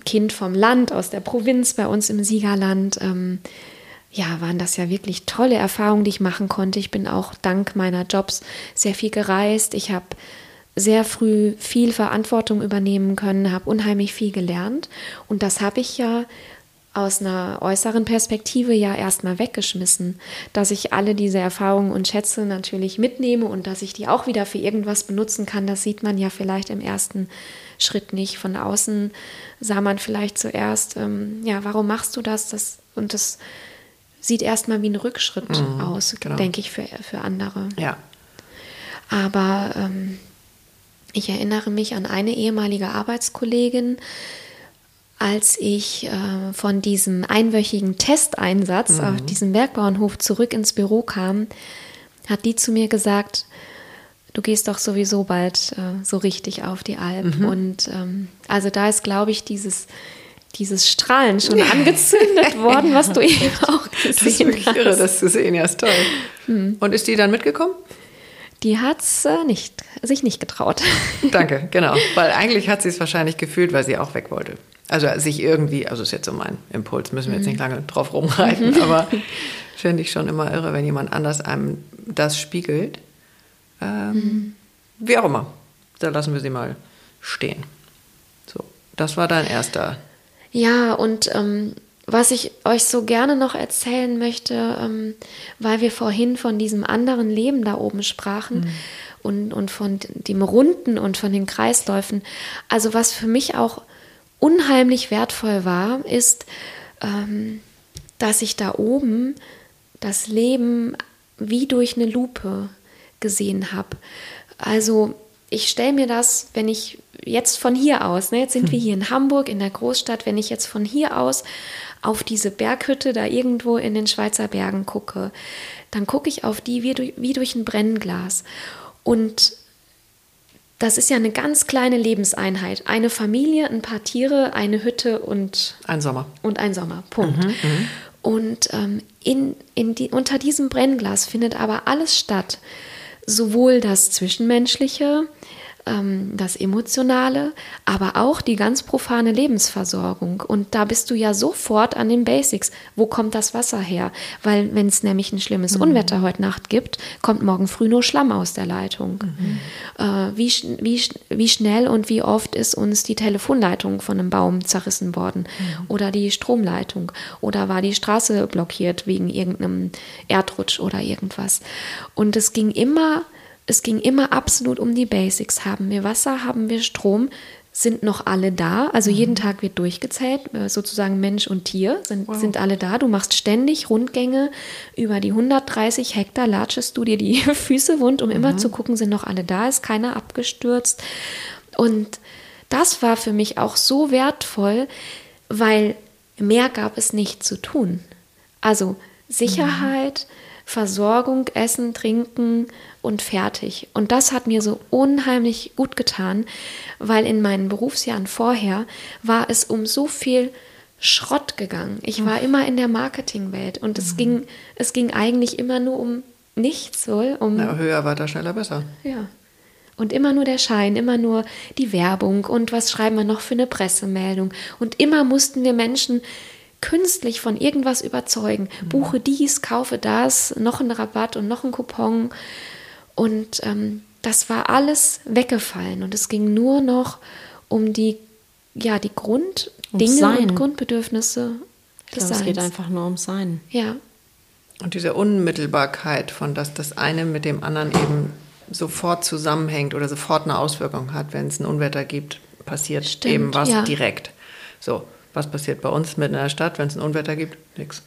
Kind vom Land, aus der Provinz bei uns im Siegerland, ähm, ja, waren das ja wirklich tolle Erfahrungen, die ich machen konnte. Ich bin auch dank meiner Jobs sehr viel gereist. Ich habe sehr früh viel Verantwortung übernehmen können, habe unheimlich viel gelernt. Und das habe ich ja aus einer äußeren Perspektive ja erstmal weggeschmissen, dass ich alle diese Erfahrungen und Schätze natürlich mitnehme und dass ich die auch wieder für irgendwas benutzen kann, das sieht man ja vielleicht im ersten Schritt nicht. Von außen sah man vielleicht zuerst, ähm, ja, warum machst du das? das und das sieht erstmal wie ein Rückschritt mhm, aus, genau. denke ich, für, für andere. Ja. Aber ähm, ich erinnere mich an eine ehemalige Arbeitskollegin, als ich äh, von diesem einwöchigen Testeinsatz mhm. auf diesem Bergbauernhof zurück ins Büro kam, hat die zu mir gesagt, du gehst doch sowieso bald äh, so richtig auf die Alp. Mhm. Und ähm, also da ist, glaube ich, dieses, dieses Strahlen schon [laughs] angezündet [laughs] worden, was du eben auch gesehen hast. Das ist wirklich hast. irre, das zu sehen, ja, ist toll. Mhm. Und ist die dann mitgekommen? Die hat es äh, nicht, sich nicht getraut. [laughs] Danke, genau. Weil eigentlich hat sie es wahrscheinlich gefühlt, weil sie auch weg wollte. Also sich irgendwie, also ist jetzt so mein Impuls, müssen wir jetzt nicht mhm. lange drauf rumreiten, mhm. [laughs] aber finde ich schon immer irre, wenn jemand anders einem das spiegelt. Ähm, mhm. Wie auch immer. Da lassen wir sie mal stehen. So, das war dein erster. Ja, und ähm, was ich euch so gerne noch erzählen möchte, ähm, weil wir vorhin von diesem anderen Leben da oben sprachen mhm. und, und von dem Runden und von den Kreisläufen. Also was für mich auch unheimlich wertvoll war, ist, ähm, dass ich da oben das Leben wie durch eine Lupe gesehen habe. Also ich stelle mir das, wenn ich jetzt von hier aus, ne, jetzt sind wir hm. hier in Hamburg in der Großstadt, wenn ich jetzt von hier aus auf diese Berghütte da irgendwo in den Schweizer Bergen gucke, dann gucke ich auf die wie durch, wie durch ein Brennglas. Und das ist ja eine ganz kleine Lebenseinheit. Eine Familie, ein paar Tiere, eine Hütte und ein Sommer. Und ein Sommer. Punkt. Mhm, mhm. und ähm, in, in die, unter diesem Brennglas findet aber alles statt. Sowohl das Zwischenmenschliche, das Emotionale, aber auch die ganz profane Lebensversorgung. Und da bist du ja sofort an den Basics. Wo kommt das Wasser her? Weil wenn es nämlich ein schlimmes mhm. Unwetter heute Nacht gibt, kommt morgen früh nur Schlamm aus der Leitung. Mhm. Äh, wie, wie, wie schnell und wie oft ist uns die Telefonleitung von einem Baum zerrissen worden? Mhm. Oder die Stromleitung? Oder war die Straße blockiert wegen irgendeinem Erdrutsch oder irgendwas? Und es ging immer es ging immer absolut um die Basics. Haben wir Wasser, haben wir Strom, sind noch alle da. Also mhm. jeden Tag wird durchgezählt, äh, sozusagen Mensch und Tier sind, wow. sind alle da. Du machst ständig Rundgänge über die 130 Hektar, latschest du dir die [laughs] Füße wund, um mhm. immer zu gucken, sind noch alle da, ist keiner abgestürzt. Und das war für mich auch so wertvoll, weil mehr gab es nicht zu tun. Also Sicherheit, mhm. Versorgung, Essen, Trinken und fertig. Und das hat mir so unheimlich gut getan, weil in meinen Berufsjahren vorher war es um so viel Schrott gegangen. Ich war immer in der Marketingwelt und es, mhm. ging, es ging eigentlich immer nur um nichts, wohl. Um, Na, höher, weiter, schneller, besser. Ja. Und immer nur der Schein, immer nur die Werbung und was schreiben wir noch für eine Pressemeldung. Und immer mussten wir Menschen künstlich von irgendwas überzeugen. Mhm. Buche dies, kaufe das, noch einen Rabatt und noch einen Coupon. Und ähm, das war alles weggefallen und es ging nur noch um die, ja, die Grunddinge und Grundbedürfnisse ich des glaube, Es geht einfach nur ums Sein. Ja. Und diese Unmittelbarkeit von, dass das eine mit dem anderen eben sofort zusammenhängt oder sofort eine Auswirkung hat, wenn es ein Unwetter gibt, passiert Stimmt, eben was ja. direkt. So, was passiert bei uns mitten in der Stadt, wenn es ein Unwetter gibt? Nichts.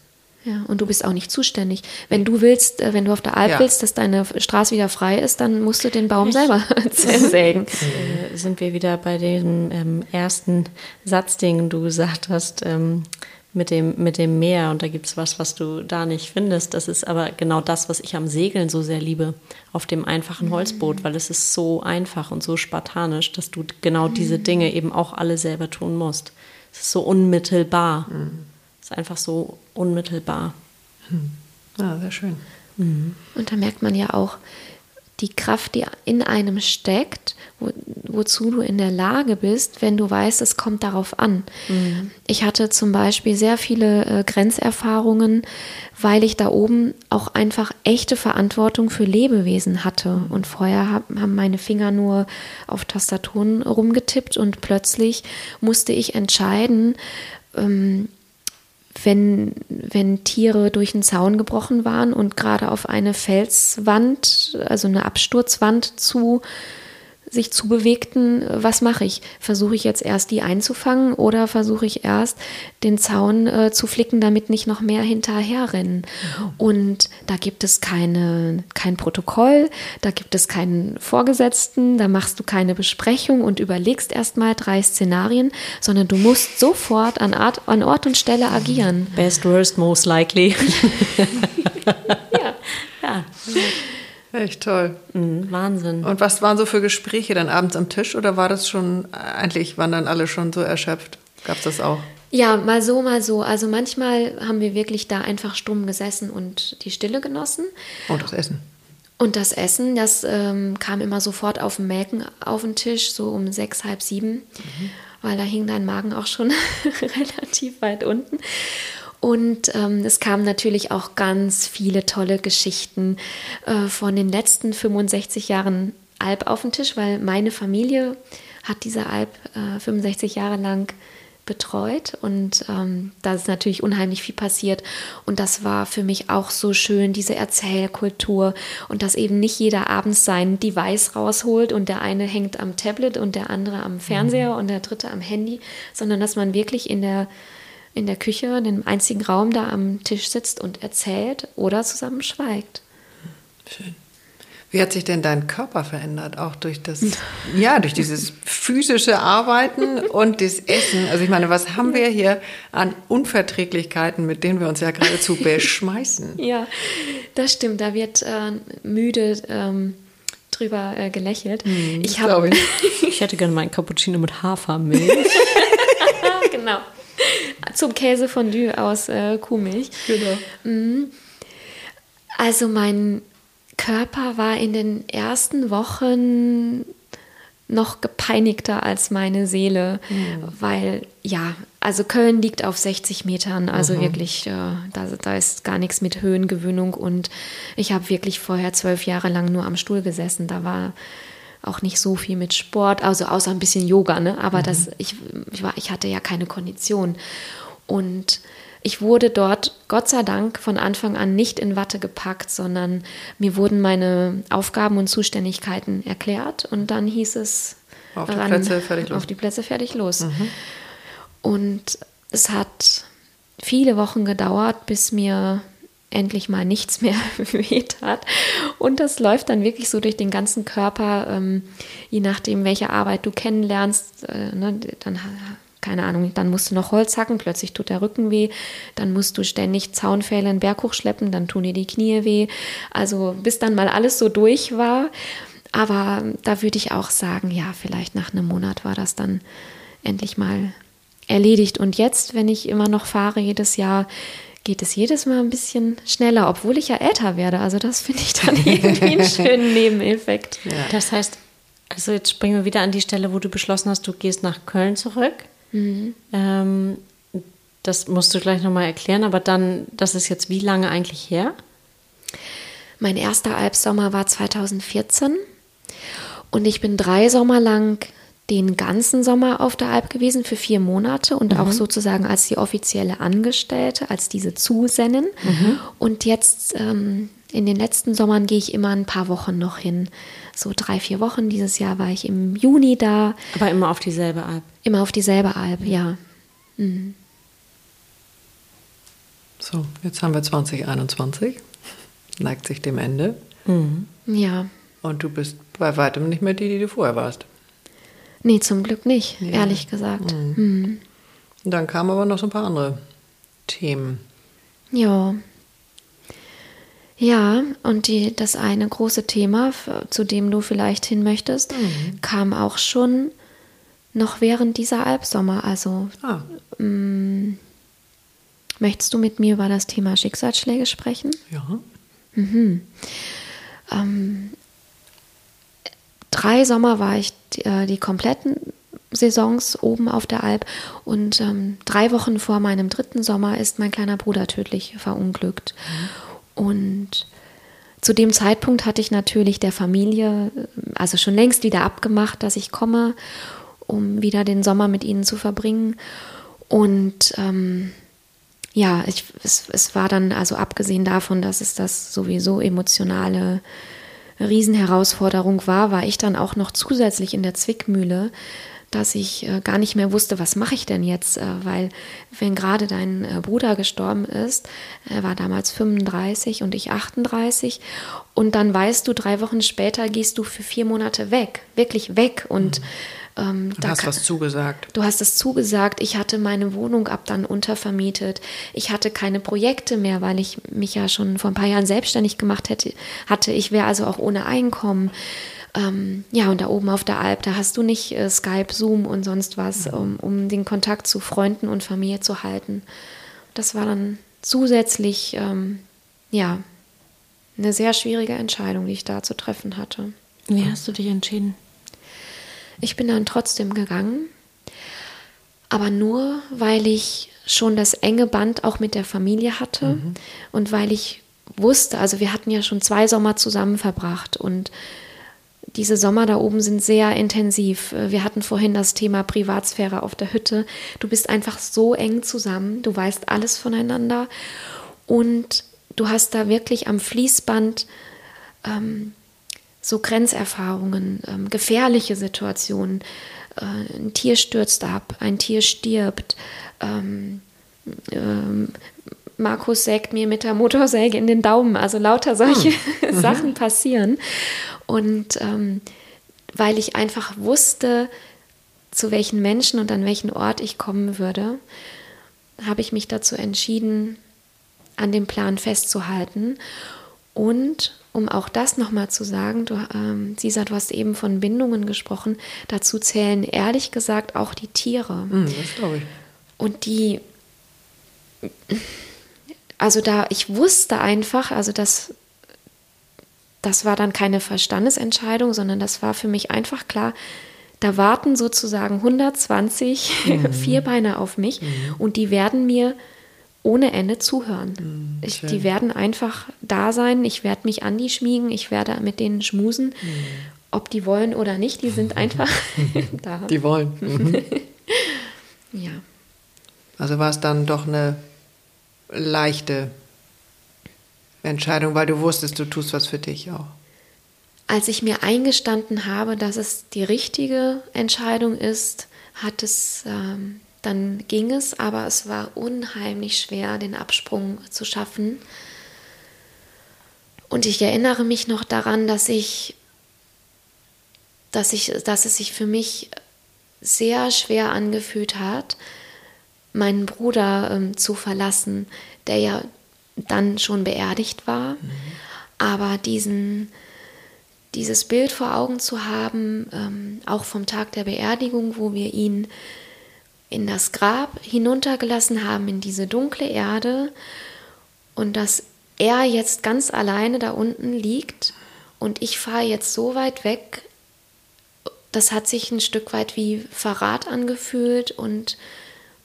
Ja, und du bist auch nicht zuständig. Wenn du willst, äh, wenn du auf der Alp ja. willst, dass deine Straße wieder frei ist, dann musst du den Baum ich, selber [laughs] [laughs] sägen. Äh, sind wir wieder bei dem ähm, ersten Satz, den du gesagt hast, ähm, mit, dem, mit dem Meer. Und da gibt es was, was du da nicht findest. Das ist aber genau das, was ich am Segeln so sehr liebe, auf dem einfachen mhm. Holzboot, weil es ist so einfach und so spartanisch, dass du genau diese mhm. Dinge eben auch alle selber tun musst. Es ist so unmittelbar. Mhm. Ist einfach so unmittelbar. Hm. Ja, sehr schön. Mhm. Und da merkt man ja auch die Kraft, die in einem steckt, wo, wozu du in der Lage bist, wenn du weißt, es kommt darauf an. Mhm. Ich hatte zum Beispiel sehr viele äh, Grenzerfahrungen, weil ich da oben auch einfach echte Verantwortung für Lebewesen hatte. Mhm. Und vorher hab, haben meine Finger nur auf Tastaturen rumgetippt und plötzlich musste ich entscheiden, ähm, wenn, wenn Tiere durch einen Zaun gebrochen waren und gerade auf eine Felswand, also eine Absturzwand zu sich zu bewegten, was mache ich? Versuche ich jetzt erst die einzufangen oder versuche ich erst den Zaun äh, zu flicken, damit nicht noch mehr hinterherrennen? Mhm. Und da gibt es keine, kein Protokoll, da gibt es keinen Vorgesetzten, da machst du keine Besprechung und überlegst erst mal drei Szenarien, sondern du musst sofort an, Art, an Ort und Stelle agieren. Best, worst, most likely. [laughs] ja. ja. Echt toll. Mhm, Wahnsinn. Und was waren so für Gespräche dann abends am Tisch oder war das schon, eigentlich waren dann alle schon so erschöpft? Gab es das auch? Ja, mal so, mal so. Also manchmal haben wir wirklich da einfach stumm gesessen und die Stille genossen. Und das Essen. Und das Essen, das ähm, kam immer sofort auf dem Melken auf den Tisch, so um sechs, halb sieben, mhm. weil da hing dein Magen auch schon [laughs] relativ weit unten. Und ähm, es kamen natürlich auch ganz viele tolle Geschichten äh, von den letzten 65 Jahren Alp auf den Tisch, weil meine Familie hat diese Alp äh, 65 Jahre lang betreut. Und ähm, da ist natürlich unheimlich viel passiert. Und das war für mich auch so schön, diese Erzählkultur. Und dass eben nicht jeder abends sein Device rausholt und der eine hängt am Tablet und der andere am Fernseher mhm. und der dritte am Handy, sondern dass man wirklich in der in der Küche, in dem einzigen Raum da am Tisch sitzt und erzählt oder zusammen schweigt. Schön. Wie hat sich denn dein Körper verändert, auch durch das, [laughs] ja, durch dieses physische Arbeiten und das Essen? Also ich meine, was haben wir hier an Unverträglichkeiten, mit denen wir uns ja geradezu [laughs] beschmeißen? Ja, das stimmt. Da wird äh, müde ähm, drüber äh, gelächelt. Hm, ich, hab, ich. [laughs] ich hätte gerne meinen Cappuccino mit Hafermilch. genau. Zum Käsefondue aus äh, Kuhmilch. Genau. Mhm. Also mein Körper war in den ersten Wochen noch gepeinigter als meine Seele, mhm. weil ja, also Köln liegt auf 60 Metern, also mhm. wirklich, äh, da, da ist gar nichts mit Höhengewöhnung und ich habe wirklich vorher zwölf Jahre lang nur am Stuhl gesessen. Da war auch nicht so viel mit Sport, also außer ein bisschen Yoga, ne? Aber mhm. das, ich, ich, war, ich hatte ja keine Kondition. Und ich wurde dort, Gott sei Dank, von Anfang an nicht in Watte gepackt, sondern mir wurden meine Aufgaben und Zuständigkeiten erklärt und dann hieß es auf die ran, Plätze fertig los. Auf die Plätze fertig los. Mhm. Und es hat viele Wochen gedauert, bis mir endlich mal nichts mehr [laughs] weht hat. Und das läuft dann wirklich so durch den ganzen Körper, ähm, je nachdem, welche Arbeit du kennenlernst. Äh, ne, dann, keine Ahnung, dann musst du noch Holz hacken, plötzlich tut der Rücken weh. Dann musst du ständig Zaunpfähle einen Berg hochschleppen, dann tun dir die Knie weh. Also bis dann mal alles so durch war. Aber da würde ich auch sagen, ja, vielleicht nach einem Monat war das dann endlich mal erledigt. Und jetzt, wenn ich immer noch fahre jedes Jahr, geht es jedes Mal ein bisschen schneller, obwohl ich ja älter werde. Also das finde ich dann [laughs] irgendwie einen schönen Nebeneffekt. Ja. Das heißt, also jetzt springen wir wieder an die Stelle, wo du beschlossen hast, du gehst nach Köln zurück. Mhm. Ähm, das musst du gleich nochmal erklären, aber dann, das ist jetzt wie lange eigentlich her? Mein erster Albsommer war 2014 und ich bin drei Sommer lang den ganzen Sommer auf der Alp gewesen für vier Monate und mhm. auch sozusagen als die offizielle Angestellte, als diese Zusennen. Mhm. Und jetzt ähm, in den letzten Sommern gehe ich immer ein paar Wochen noch hin. So drei, vier Wochen. Dieses Jahr war ich im Juni da. Aber immer auf dieselbe Alp. Immer auf dieselbe Alp, ja. Mhm. So, jetzt haben wir 2021. Neigt sich dem Ende. Mhm. Ja. Und du bist bei weitem nicht mehr die, die du vorher warst. Nee, zum Glück nicht, ja. ehrlich gesagt. Mhm. Mhm. Dann kamen aber noch so ein paar andere Themen. Ja. Ja, und die, das eine große Thema, zu dem du vielleicht hin möchtest, mhm. kam auch schon noch während dieser Albsommer. Also ah. mm, möchtest du mit mir über das Thema Schicksalsschläge sprechen? Ja. Mhm. Ähm, drei Sommer war ich die, äh, die kompletten Saisons oben auf der Alp und ähm, drei Wochen vor meinem dritten Sommer ist mein kleiner Bruder tödlich verunglückt. Mhm. Und zu dem Zeitpunkt hatte ich natürlich der Familie, also schon längst wieder abgemacht, dass ich komme, um wieder den Sommer mit ihnen zu verbringen. Und ähm, ja, ich, es, es war dann also abgesehen davon, dass es das sowieso emotionale Riesenherausforderung war, war ich dann auch noch zusätzlich in der Zwickmühle, dass ich äh, gar nicht mehr wusste, was mache ich denn jetzt, äh, weil wenn gerade dein äh, Bruder gestorben ist, er war damals 35 und ich 38 und dann weißt du, drei Wochen später gehst du für vier Monate weg, wirklich weg und Ähm, du hast was zugesagt. Du hast es zugesagt. Ich hatte meine Wohnung ab dann untervermietet. Ich hatte keine Projekte mehr, weil ich mich ja schon vor ein paar Jahren selbstständig gemacht hätte, hatte. Ich wäre also auch ohne Einkommen. Ähm, ja, und da oben auf der Alp, da hast du nicht äh, Skype, Zoom und sonst was, um, um, den Kontakt zu Freunden und Familie zu halten. Das war dann zusätzlich, ähm, ja, eine sehr schwierige Entscheidung, die ich da zu treffen hatte. Wie hast du dich entschieden? Ich bin dann trotzdem gegangen, aber nur, weil ich schon das enge Band auch mit der Familie hatte mhm. und weil ich wusste, also wir hatten ja schon zwei Sommer zusammen verbracht und diese Sommer da oben sind sehr intensiv. Wir hatten vorhin das Thema Privatsphäre auf der Hütte. Du bist einfach so eng zusammen, du weißt alles voneinander und du hast da wirklich am Fließband ähm, so Grenzerfahrungen, ähm, gefährliche Situationen. Äh, ein Tier stürzt ab, ein Tier stirbt. Ähm, ähm, Markus sägt mir mit der Motorsäge in den Daumen. Also lauter solche hm. [laughs] Sachen passieren. Und ähm, weil ich einfach wusste, zu welchen Menschen und an welchen Ort ich kommen würde, habe ich mich dazu entschieden, an dem Plan festzuhalten und um auch das nochmal zu sagen, du, ähm, Sisa, du hast eben von Bindungen gesprochen, dazu zählen ehrlich gesagt auch die Tiere. Mm, das glaube ich. Und die, also da, ich wusste einfach, also das, das war dann keine Verstandesentscheidung, sondern das war für mich einfach klar, da warten sozusagen 120 [laughs] mhm. Vierbeiner auf mich mhm. und die werden mir ohne Ende zuhören. Mm, ich, die werden einfach da sein, ich werde mich an die schmiegen, ich werde mit denen schmusen. Mm. Ob die wollen oder nicht, die sind [laughs] einfach [laughs] da. Die wollen. Mhm. ja. Also war es dann doch eine leichte Entscheidung, weil du wusstest, du tust was für dich auch. Als ich mir eingestanden habe, dass es die richtige Entscheidung ist, hat es ähm, dann ging es, aber es war unheimlich schwer, den Absprung zu schaffen. Und ich erinnere mich noch daran, dass ich, dass ich, dass es sich für mich sehr schwer angefühlt hat, meinen Bruder ähm, zu verlassen, der ja dann schon beerdigt war, mhm. aber diesen, dieses Bild vor Augen zu haben, ähm, auch vom Tag der Beerdigung, wo wir ihn in das Grab hinuntergelassen haben, in diese dunkle Erde und dass er jetzt ganz alleine da unten liegt und ich fahre jetzt so weit weg, das hat sich ein Stück weit wie Verrat angefühlt und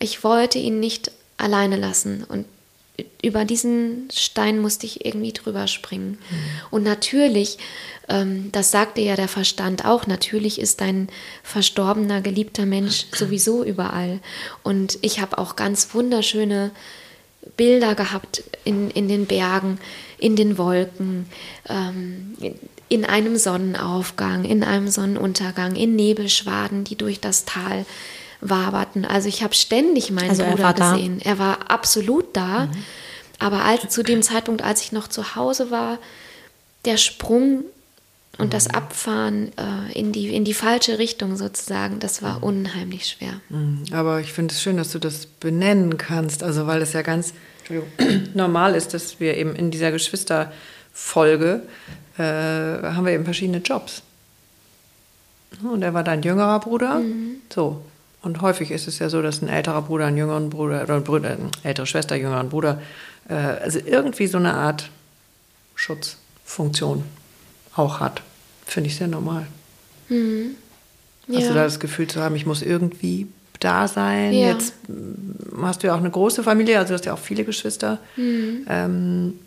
ich wollte ihn nicht alleine lassen und über diesen Stein musste ich irgendwie drüber springen. Mhm. Und natürlich ähm, das sagte ja der Verstand auch, natürlich ist dein verstorbener, geliebter Mensch sowieso überall. Und ich habe auch ganz wunderschöne Bilder gehabt in, in den Bergen, in den Wolken, ähm, in einem Sonnenaufgang, in einem Sonnenuntergang, in Nebelschwaden, die durch das Tal waberten. Also ich habe ständig meinen also Bruder gesehen. Da. Er war absolut da. Mhm. Aber als, zu dem Zeitpunkt, als ich noch zu Hause war, der Sprung und mhm. das Abfahren äh, in, die, in die falsche Richtung sozusagen, das war mhm. unheimlich schwer. Mhm. Aber ich finde es schön, dass du das benennen kannst, also weil es ja ganz [clears throat] normal ist, dass wir eben in dieser Geschwisterfolge äh, haben wir eben verschiedene Jobs. Und er war dein jüngerer Bruder. Mhm. So. Und häufig ist es ja so, dass ein älterer Bruder einen jüngeren Bruder oder Bruder, eine ältere Schwester, jüngeren Bruder, äh, also irgendwie so eine Art Schutzfunktion auch hat. Finde ich sehr normal. Mhm. Ja. Hast du da das Gefühl zu haben, ich muss irgendwie da sein? Ja. Jetzt mm, hast du ja auch eine große Familie, also du hast ja auch viele Geschwister. Mhm. Ähm,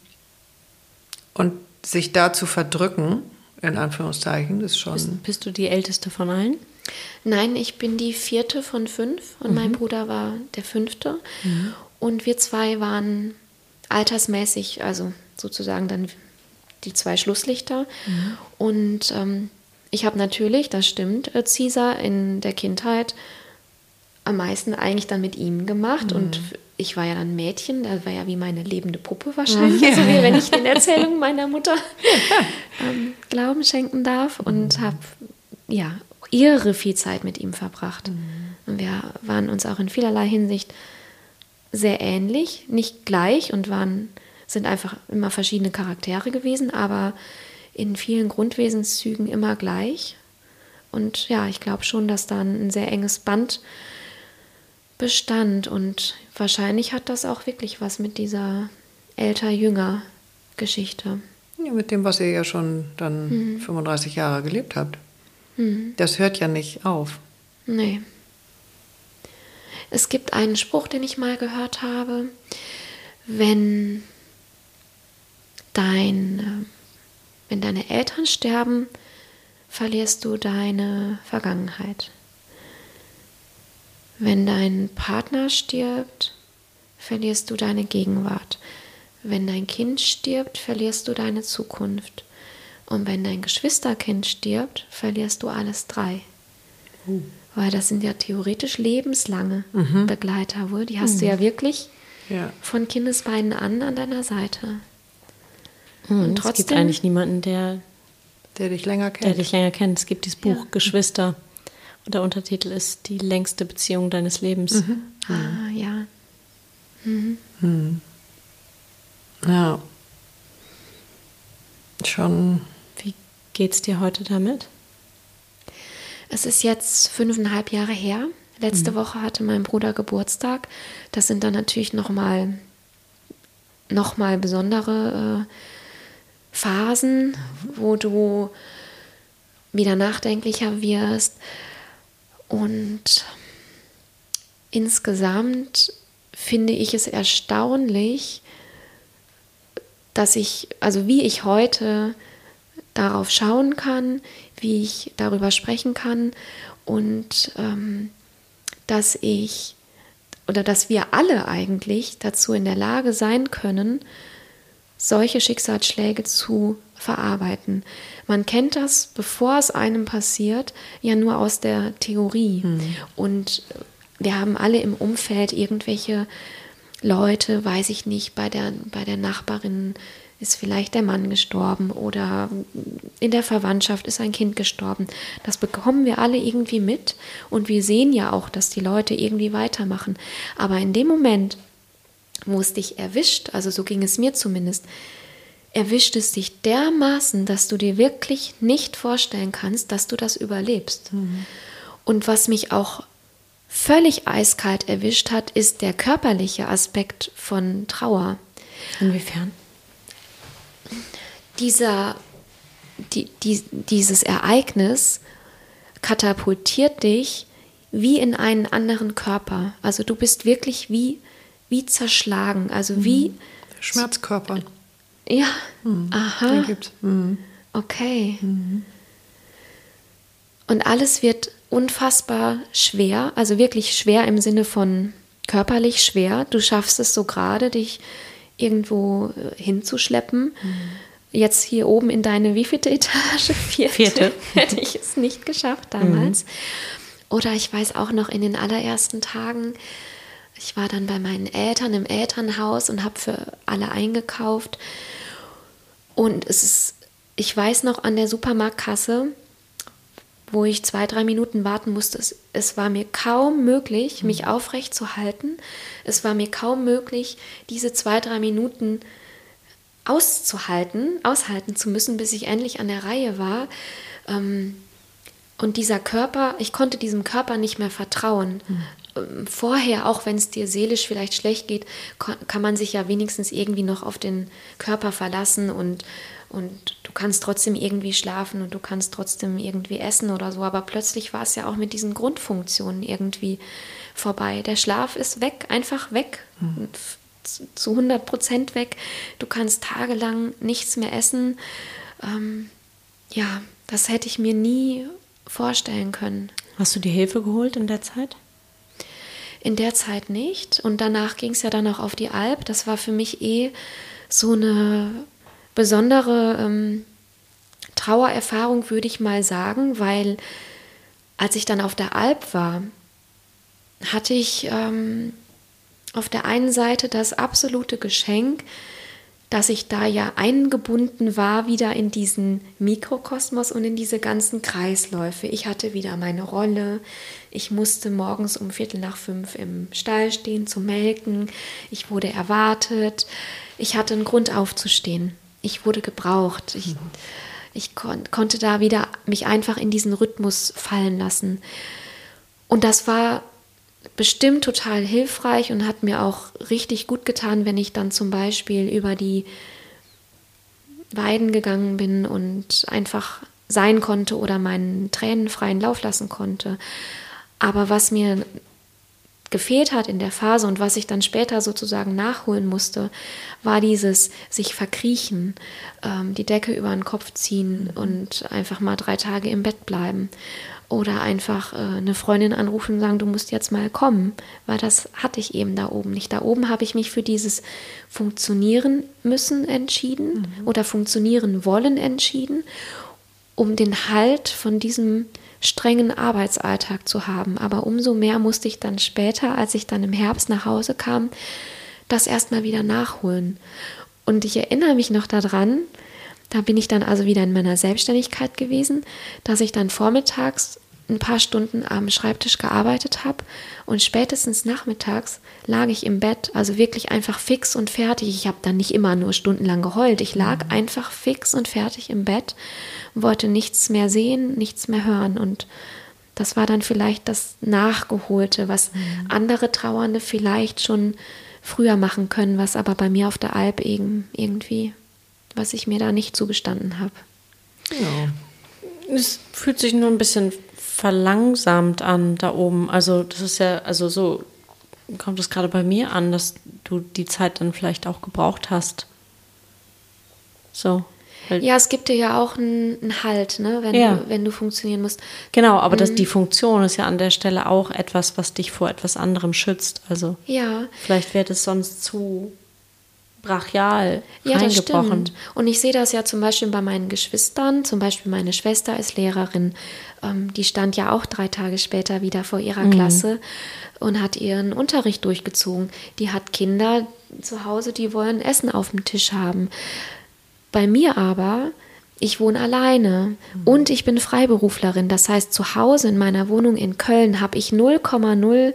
und sich da zu verdrücken, in Anführungszeichen, ist schon. Bist, bist, du die älteste von allen? Nein, ich bin die vierte von fünf und mhm. mein Bruder war der fünfte. Mhm. Und wir zwei waren altersmäßig, also sozusagen dann die zwei Schlusslichter. Mhm. Und ähm, ich habe natürlich, das stimmt, äh, Caesar in der Kindheit am meisten eigentlich dann mit ihm gemacht. Mhm. Und ich war ja dann Mädchen, da war ja wie meine lebende Puppe wahrscheinlich, ja. also wie wenn ich den [laughs] Erzählungen meiner Mutter [laughs] ähm, Glauben schenken darf. Und mhm. habe, ja, irre viel Zeit mit ihm verbracht. Mhm. Und wir waren uns auch in vielerlei Hinsicht sehr ähnlich, nicht gleich und waren, sind einfach immer verschiedene Charaktere gewesen, aber in vielen Grundwesenszügen immer gleich. Und ja, ich glaube schon, dass da ein sehr enges Band bestand. Und wahrscheinlich hat das auch wirklich was mit dieser älter-jünger-Geschichte. Ja, mit dem, was ihr ja schon dann mhm. 35 Jahre gelebt habt. Mhm. Das hört ja nicht auf. Nee. Es gibt einen Spruch, den ich mal gehört habe. Wenn dein, äh, wenn deine Eltern sterben, verlierst du deine Vergangenheit. Wenn dein Partner stirbt, verlierst du deine Gegenwart. Wenn dein Kind stirbt, verlierst du deine Zukunft. Und wenn dein Geschwisterkind stirbt, verlierst du alles drei. Uh. Weil das sind ja theoretisch lebenslange mhm. Begleiter wohl. Die hast mhm. du ja wirklich ja. von Kindesbeinen an an deiner Seite. Mhm, Und trotzdem, es gibt eigentlich niemanden, der der dich länger kennt. Der dich länger kennt. Es gibt dieses Buch ja. Geschwister. Und der Untertitel ist Die längste Beziehung deines Lebens. Mhm. Ah, ja. Mhm. Mhm. Ja. Schon. Wie geht's dir heute damit? Es ist jetzt fünfeinhalb Jahre her. Letzte mhm. Woche hatte mein Bruder Geburtstag. Das sind dann natürlich nochmal noch mal besondere äh, Phasen, wo du wieder nachdenklicher wirst. Und insgesamt finde ich es erstaunlich, dass ich, also wie ich heute darauf schauen kann, wie ich darüber sprechen kann und ähm, dass ich oder dass wir alle eigentlich dazu in der Lage sein können, solche Schicksalsschläge zu verarbeiten. Man kennt das, bevor es einem passiert, ja nur aus der Theorie. Mhm. Und wir haben alle im Umfeld irgendwelche Leute, weiß ich nicht, bei der, bei der Nachbarin ist vielleicht der Mann gestorben oder in der Verwandtschaft ist ein Kind gestorben. Das bekommen wir alle irgendwie mit und wir sehen ja auch, dass die Leute irgendwie weitermachen. Aber in dem Moment, wo es dich erwischt, also so ging es mir zumindest, erwischt es dich dermaßen, dass du dir wirklich nicht vorstellen kannst, dass du das überlebst. Mhm. Und was mich auch völlig eiskalt erwischt hat, ist der körperliche Aspekt von Trauer. Inwiefern? Dieser, die, die, dieses Ereignis katapultiert dich wie in einen anderen Körper. Also du bist wirklich wie wie zerschlagen, also mhm. wie Schmerzkörper. Ja, mhm. aha. Gibt's. Mhm. Okay. Mhm. Und alles wird unfassbar schwer, also wirklich schwer im Sinne von körperlich schwer. Du schaffst es so gerade, dich irgendwo äh, hinzuschleppen. Mhm. Jetzt hier oben in deine wievielte Etage? [laughs] Vierte. Vierte. [laughs] Hätte ich es nicht geschafft damals. Mhm. Oder ich weiß auch noch in den allerersten Tagen, ich war dann bei meinen Eltern im Elternhaus und habe für alle eingekauft. Und es ist, ich weiß noch an der Supermarktkasse, wo ich zwei, drei Minuten warten musste. Es, es war mir kaum möglich, mich mhm. aufrecht zu halten. Es war mir kaum möglich, diese zwei, drei Minuten auszuhalten, aushalten zu müssen, bis ich endlich an der Reihe war. Ähm, und dieser Körper, ich konnte diesem Körper nicht mehr vertrauen. Mhm. Vorher, auch wenn es dir seelisch vielleicht schlecht geht, kann man sich ja wenigstens irgendwie noch auf den Körper verlassen und, und du kannst trotzdem irgendwie schlafen und du kannst trotzdem irgendwie essen oder so. Aber plötzlich war es ja auch mit diesen Grundfunktionen irgendwie vorbei. Der Schlaf ist weg, einfach weg. Mhm. Zu 100 Prozent weg. Du kannst tagelang nichts mehr essen. Ähm, ja, das hätte ich mir nie vorstellen können. Hast du dir Hilfe geholt in der Zeit? In der Zeit nicht. Und danach ging es ja dann auch auf die Alp. Das war für mich eh so eine besondere ähm, Trauererfahrung, würde ich mal sagen, weil als ich dann auf der Alp war, hatte ich ähm, auf der einen Seite das absolute Geschenk, dass ich da ja eingebunden war wieder in diesen Mikrokosmos und in diese ganzen Kreisläufe. Ich hatte wieder meine Rolle. Ich musste morgens um Viertel nach fünf im Stall stehen zu melken. Ich wurde erwartet. Ich hatte einen Grund aufzustehen. Ich wurde gebraucht. Ich, mhm. ich kon konnte da wieder mich einfach in diesen Rhythmus fallen lassen. Und das war bestimmt total hilfreich und hat mir auch richtig gut getan, wenn ich dann zum Beispiel über die Weiden gegangen bin und einfach sein konnte oder meinen Tränen freien Lauf lassen konnte. Aber was mir gefehlt hat in der Phase und was ich dann später sozusagen nachholen musste, war dieses sich verkriechen, ähm, die Decke über den Kopf ziehen und einfach mal drei Tage im Bett bleiben oder einfach äh, eine Freundin anrufen und sagen, du musst jetzt mal kommen, weil das hatte ich eben da oben nicht. Da oben habe ich mich für dieses Funktionieren müssen entschieden mhm. oder funktionieren wollen entschieden, um den Halt von diesem strengen Arbeitsalltag zu haben. Aber umso mehr musste ich dann später, als ich dann im Herbst nach Hause kam, das erstmal wieder nachholen. Und ich erinnere mich noch daran, da bin ich dann also wieder in meiner Selbstständigkeit gewesen, dass ich dann vormittags ein paar Stunden am Schreibtisch gearbeitet habe und spätestens nachmittags lag ich im Bett, also wirklich einfach fix und fertig. Ich habe dann nicht immer nur stundenlang geheult, ich lag mhm. einfach fix und fertig im Bett, wollte nichts mehr sehen, nichts mehr hören und das war dann vielleicht das Nachgeholte, was mhm. andere Trauernde vielleicht schon früher machen können, was aber bei mir auf der Alp irgendwie was ich mir da nicht zugestanden habe. Ja. Es fühlt sich nur ein bisschen verlangsamt an da oben. Also das ist ja, also so kommt es gerade bei mir an, dass du die Zeit dann vielleicht auch gebraucht hast. So. Ja, es gibt dir ja auch einen, Halt, ne, wenn, ja. du, wenn du funktionieren musst. Genau, aber mhm. das, die Funktion ist ja an der Stelle auch etwas, was dich vor etwas anderem schützt. Also ja. vielleicht wäre das sonst zu brachial ja, das stimmt. Und ich sehe das ja zum Beispiel bei meinen Geschwistern. Zum Beispiel meine Schwester ist Lehrerin. Ähm, die stand ja auch drei Tage später wieder vor ihrer mhm. Klasse und hat ihren Unterricht durchgezogen. Die hat Kinder zu Hause, die wollen Essen auf dem Tisch haben. Bei mir aber ich wohne alleine mhm. und ich bin Freiberuflerin. Das heißt, zu Hause in meiner Wohnung in Köln habe ich 0,0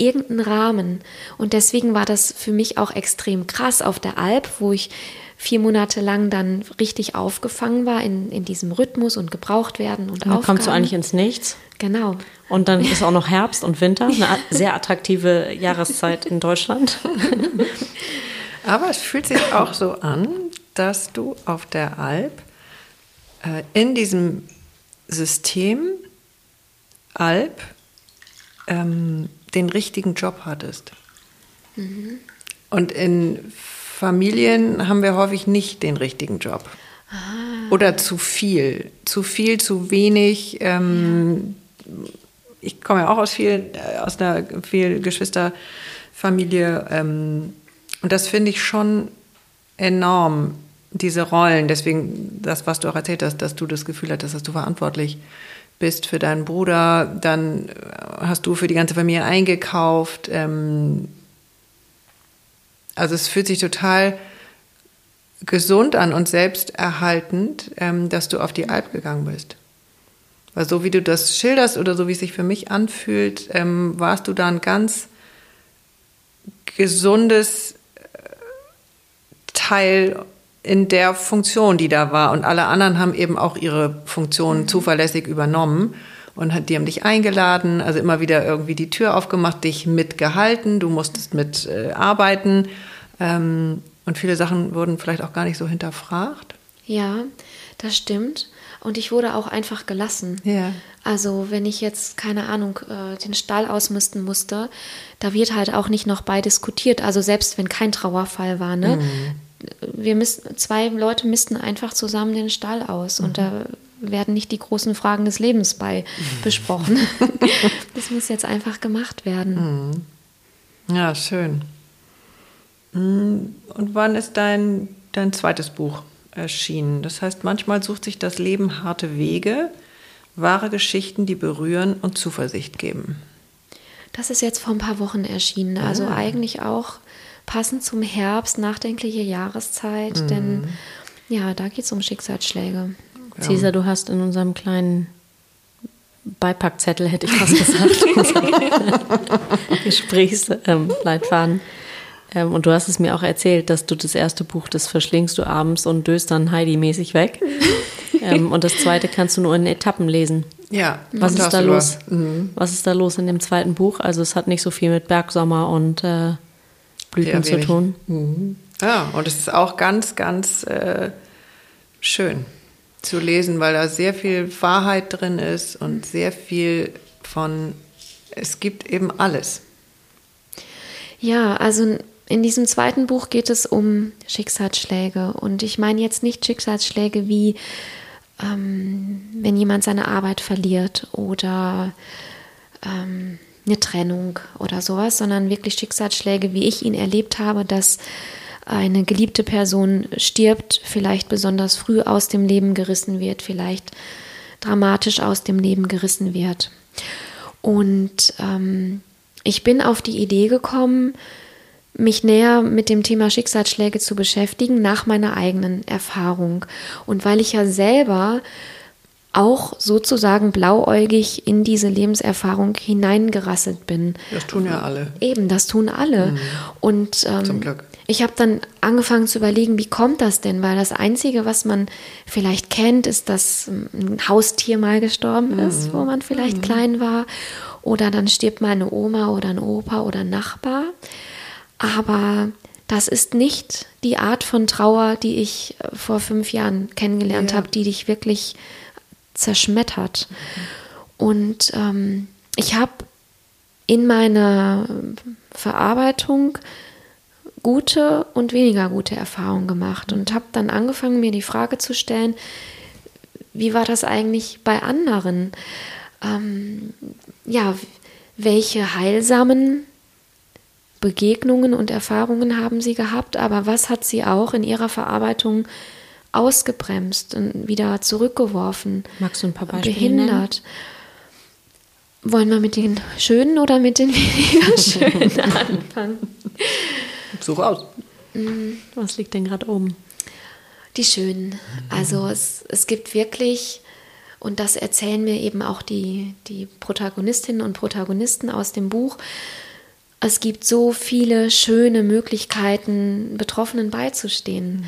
irgendeinen Rahmen. Und deswegen war das für mich auch extrem krass auf der Alp, wo ich vier Monate lang dann richtig aufgefangen war in, in diesem Rhythmus und gebraucht werden und, dann kommst du eigentlich ins Nichts. Genau. Und dann ist auch noch [laughs] Herbst und Winter, eine [laughs] sehr attraktive Jahreszeit in Deutschland. [laughs] Aber es fühlt sich auch so an, dass du auf der Alp äh, in diesem System Alp ähm, den richtigen Job hattest. Mhm. Und in Familien haben wir häufig nicht den richtigen Job. Ah. Oder zu viel. Zu viel, zu wenig. Ähm, ja. Ich komme ja auch aus, vielen, äh, aus einer viel Geschwisterfamilie. Ähm, und das finde ich schon enorm, diese Rollen. Deswegen, das, was du auch erzählt hast, dass du das Gefühl hattest, dass du verantwortlich bist bist für deinen Bruder, dann äh, hast du für die ganze Familie eingekauft. Ähm, also es fühlt sich total gesund an und selbsterhaltend, ähm, dass du auf die Alp gegangen bist. Weil so wie du das schilderst oder so wie es sich für mich anfühlt, ähm, warst du da ein ganz gesundes äh, Teil in der Funktion, die da war. Und alle anderen haben eben auch ihre Funktion mhm. zuverlässig übernommen und hat, die haben dich eingeladen, also immer wieder irgendwie die Tür aufgemacht, dich mitgehalten, du musstest mit äh, arbeiten. Ähm, und viele Sachen wurden vielleicht auch gar nicht so hinterfragt. Ja, das stimmt. Und ich wurde auch einfach gelassen. Ja. Also wenn ich jetzt, keine Ahnung, äh, den Stall ausmisten musste, da wird halt auch nicht noch bei diskutiert. Also selbst wenn kein Trauerfall war, ne? Mhm wir müssen, zwei Leute missten einfach zusammen den Stall aus mhm. und da werden nicht die großen Fragen des Lebens bei mhm. [laughs] besprochen. [laughs] das muss jetzt einfach gemacht werden. Mhm. Ja, schön. Mhm. Und wann ist dein, dein zweites Buch erschienen? Das heißt, manchmal sucht sich das Leben harte Wege, wahre Geschichten, die berühren und Zuversicht geben. Das ist jetzt vor ein paar Wochen erschienen, also ah. eigentlich auch passend zum Herbst, nachdenkliche Jahreszeit, mhm. denn ja, da geht es um Schicksalsschläge. Ja. Cesar, du hast in unserem kleinen Beipackzettel, hätte ich fast gesagt, [laughs] [laughs] Gesprächsleitfaden. Ähm, und du hast es mir auch erzählt, dass du das erste Buch, das verschlingst du abends und döst dann Heidi-mäßig weg. ähm, und das zweite kannst du nur in Etappen lesen. Ja, was ist da los? Mhm. Was ist da los in dem zweiten Buch? Also es hat nicht so viel mit Bergsommer und äh, Blüten zu tun. Mhm. Ja, und es ist auch ganz, ganz äh, schön zu lesen, weil da sehr viel Wahrheit drin ist und sehr viel von, es gibt eben alles. Ja, also in diesem zweiten Buch geht es um Schicksalsschläge. Und ich meine jetzt nicht Schicksalsschläge wie, ähm, wenn jemand seine Arbeit verliert oder ähm, eine Trennung oder sowas, sondern wirklich Schicksalsschläge, wie ich ihn erlebt habe, dass eine geliebte Person stirbt, vielleicht besonders früh aus dem Leben gerissen wird, vielleicht dramatisch aus dem Leben gerissen wird. Und ähm, ich bin auf die Idee gekommen, mich näher mit dem Thema Schicksalsschläge zu beschäftigen nach meiner eigenen Erfahrung. Und weil ich ja selber auch sozusagen blauäugig in diese Lebenserfahrung hineingerasselt bin. Das tun ja alle. Eben, das tun alle. Mhm. Und ähm, Zum Glück. ich habe dann angefangen zu überlegen, wie kommt das denn? Weil das Einzige, was man vielleicht kennt, ist, dass ein Haustier mal gestorben ist, mhm. wo man vielleicht mhm. klein war. Oder dann stirbt mal eine Oma oder ein Opa oder ein Nachbar. Aber das ist nicht die Art von Trauer, die ich äh, vor fünf Jahren kennengelernt ja. habe, die dich wirklich zerschmettert. Mhm. Und ähm, ich habe in meiner Verarbeitung gute und weniger gute Erfahrungen gemacht und habe dann angefangen, mir die Frage zu stellen, wie war das eigentlich bei anderen? Ähm, ja, welche heilsamen Begegnungen und Erfahrungen haben sie gehabt, aber was hat sie auch in ihrer Verarbeitung ausgebremst und wieder zurückgeworfen? Magst du ein paar Beispiele behindert? Nennen? Wollen wir mit den schönen oder mit den weniger [laughs] schönen anfangen? Such aus. Mm. Was liegt denn gerade oben? Die schönen. Also es, es gibt wirklich, und das erzählen mir eben auch die, die Protagonistinnen und Protagonisten aus dem Buch, es gibt so viele schöne Möglichkeiten, Betroffenen beizustehen. Mhm.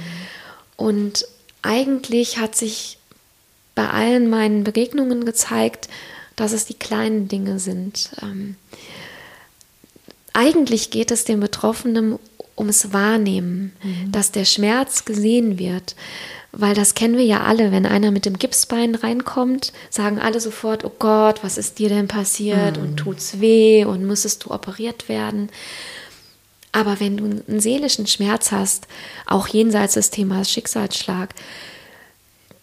Und eigentlich hat sich bei allen meinen Begegnungen gezeigt, dass es die kleinen Dinge sind. Ähm, eigentlich geht es dem Betroffenen ums Wahrnehmen, mhm. dass der Schmerz gesehen wird, weil das kennen wir ja alle, wenn einer mit dem Gipsbein reinkommt, sagen alle sofort, oh Gott, was ist dir denn passiert mhm. und tut's weh und musstest du operiert werden. Aber wenn du einen seelischen Schmerz hast, auch jenseits des Themas Schicksalsschlag,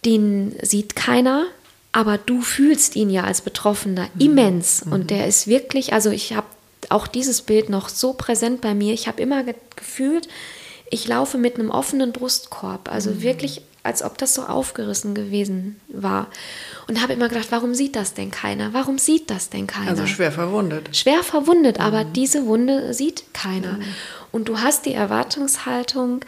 den sieht keiner, aber du fühlst ihn ja als Betroffener mhm. immens und mhm. der ist wirklich, also ich habe auch dieses Bild noch so präsent bei mir. Ich habe immer ge gefühlt, ich laufe mit einem offenen Brustkorb, also mhm. wirklich als ob das so aufgerissen gewesen war. Und habe immer gedacht, warum sieht das denn keiner? Warum sieht das denn keiner? Also schwer verwundet. Schwer verwundet, mhm. aber diese Wunde sieht keiner. Mhm. Und du hast die Erwartungshaltung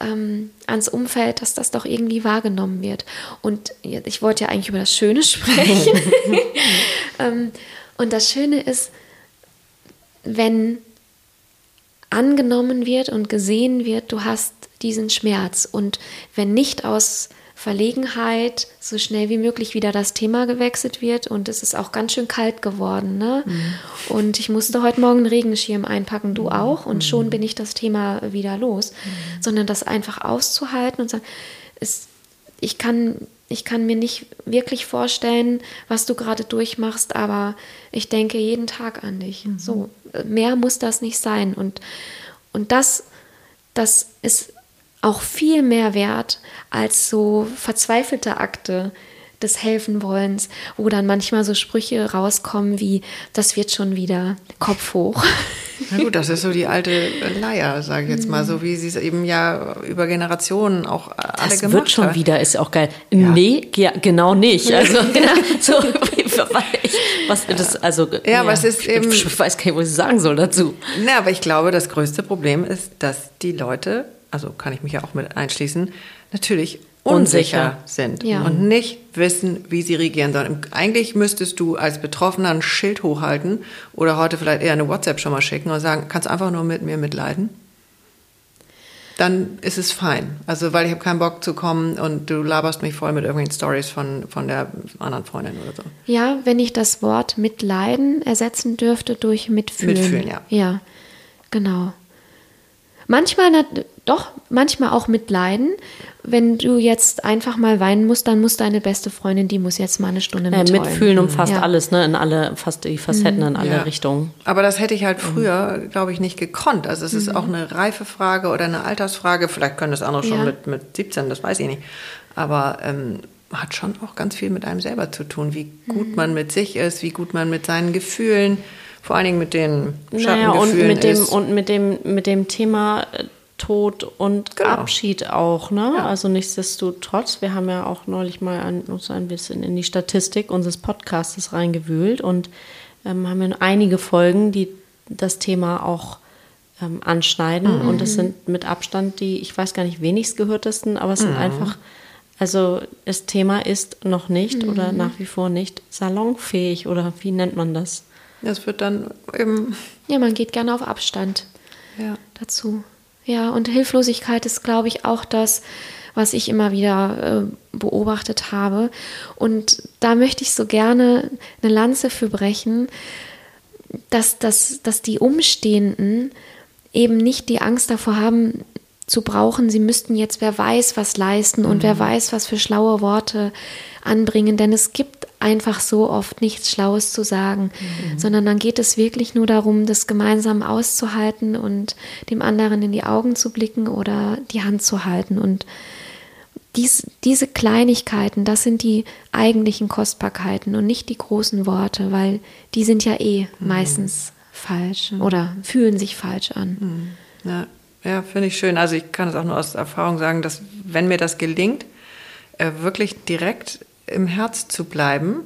ähm, ans Umfeld, dass das doch irgendwie wahrgenommen wird. Und ich wollte ja eigentlich über das Schöne sprechen. [laughs] [laughs] ähm, und das Schöne ist, wenn angenommen wird und gesehen wird, du hast diesen Schmerz. Und wenn nicht aus Verlegenheit so schnell wie möglich wieder das Thema gewechselt wird und es ist auch ganz schön kalt geworden. Ne? Mhm. Und ich musste heute Morgen einen Regenschirm einpacken, du auch, und mhm. schon bin ich das Thema wieder los. Mhm. Sondern das einfach auszuhalten und sagen, es, ich, kann, ich kann mir nicht wirklich vorstellen, was du gerade durchmachst, aber ich denke jeden Tag an dich. Mhm. So, mehr muss das nicht sein. Und, und das, das ist auch viel mehr wert als so verzweifelte Akte des Helfenwollens, wo dann manchmal so Sprüche rauskommen wie, das wird schon wieder Kopf hoch. [laughs] Na gut, das ist so die alte Leier, sage ich jetzt mal, so wie sie es eben ja über Generationen auch alle das gemacht wird schon hat. wieder, ist auch geil. Ja. Nee, ja, genau nicht. Also [laughs] genau, so was das, also, ja, ja, aber es ist eben. Ich [laughs] weiß gar nicht, was ich sagen soll dazu. Na, aber ich glaube, das größte Problem ist, dass die Leute, also kann ich mich ja auch mit einschließen, natürlich unsicher, sind ja. und nicht wissen, wie sie reagieren sollen. Eigentlich müsstest du als Betroffener ein Schild hochhalten oder heute vielleicht eher eine WhatsApp schon mal schicken und sagen, kannst du einfach nur mit mir mitleiden? dann ist es fein. Also, weil ich habe keinen Bock zu kommen und du laberst mich voll mit irgendwelchen Stories von, von der anderen Freundin oder so. Ja, wenn ich das Wort mitleiden ersetzen dürfte durch mitfühlen. Mitfühlen, ja. Ja, genau. Manchmal, doch, manchmal auch mitleiden. Wenn du jetzt einfach mal weinen musst, dann muss deine beste Freundin, die muss jetzt mal eine Stunde ja, Mitfühlen umfasst ja. alles, ne? In alle, fast die Facetten, mhm. in alle ja. Richtungen. Aber das hätte ich halt mhm. früher, glaube ich, nicht gekonnt. Also es ist mhm. auch eine Reifefrage oder eine Altersfrage. Vielleicht können das andere schon mit, mit 17, das weiß ich nicht. Aber ähm, hat schon auch ganz viel mit einem selber zu tun, wie gut mhm. man mit sich ist, wie gut man mit seinen Gefühlen vor allen Dingen mit den Schattengefühlen naja, und mit dem ist. und mit dem mit dem Thema äh, Tod und genau. Abschied auch, ne? Ja. Also nichtsdestotrotz, wir haben ja auch neulich mal ein, uns ein bisschen in die Statistik unseres Podcasts reingewühlt und ähm, haben ja einige Folgen, die das Thema auch ähm, anschneiden. Mhm. Und das sind mit Abstand die, ich weiß gar nicht, wenigst gehörtesten, aber es mhm. sind einfach, also das Thema ist noch nicht mhm. oder nach wie vor nicht salonfähig oder wie nennt man das? Das wird dann eben. Ja, man geht gerne auf Abstand ja. dazu. Ja, und Hilflosigkeit ist, glaube ich, auch das, was ich immer wieder äh, beobachtet habe. Und da möchte ich so gerne eine Lanze für brechen, dass, dass, dass die Umstehenden eben nicht die Angst davor haben, zu brauchen, sie müssten jetzt wer weiß was leisten und mhm. wer weiß was für schlaue Worte anbringen, denn es gibt einfach so oft nichts Schlaues zu sagen, mhm. sondern dann geht es wirklich nur darum, das gemeinsam auszuhalten und dem anderen in die Augen zu blicken oder die Hand zu halten. Und dies, diese Kleinigkeiten, das sind die eigentlichen Kostbarkeiten und nicht die großen Worte, weil die sind ja eh mhm. meistens falsch oder fühlen sich falsch an. Mhm. Ja, ja finde ich schön. Also ich kann es auch nur aus Erfahrung sagen, dass wenn mir das gelingt, äh, wirklich direkt im Herz zu bleiben,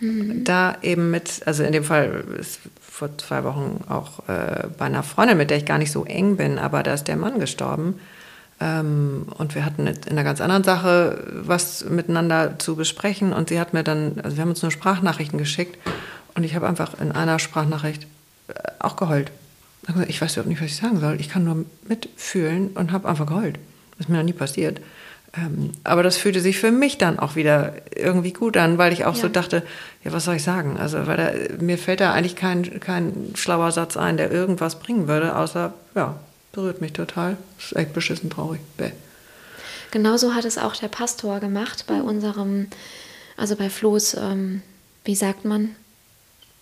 mhm. da eben mit, also in dem Fall ist vor zwei Wochen auch äh, bei einer Freundin, mit der ich gar nicht so eng bin, aber da ist der Mann gestorben. Ähm, und wir hatten in einer ganz anderen Sache was miteinander zu besprechen und sie hat mir dann, also wir haben uns nur Sprachnachrichten geschickt und ich habe einfach in einer Sprachnachricht äh, auch geheult. Ich weiß überhaupt nicht, was ich sagen soll. Ich kann nur mitfühlen und habe einfach geheult. Das ist mir noch nie passiert. Ähm, aber das fühlte sich für mich dann auch wieder irgendwie gut an, weil ich auch ja. so dachte, ja, was soll ich sagen? Also, weil da, mir fällt da eigentlich kein, kein schlauer Satz ein, der irgendwas bringen würde, außer, ja, berührt mich total. Das ist echt beschissen traurig. Bäh. Genauso hat es auch der Pastor gemacht bei unserem, also bei Flo's, ähm, wie sagt man,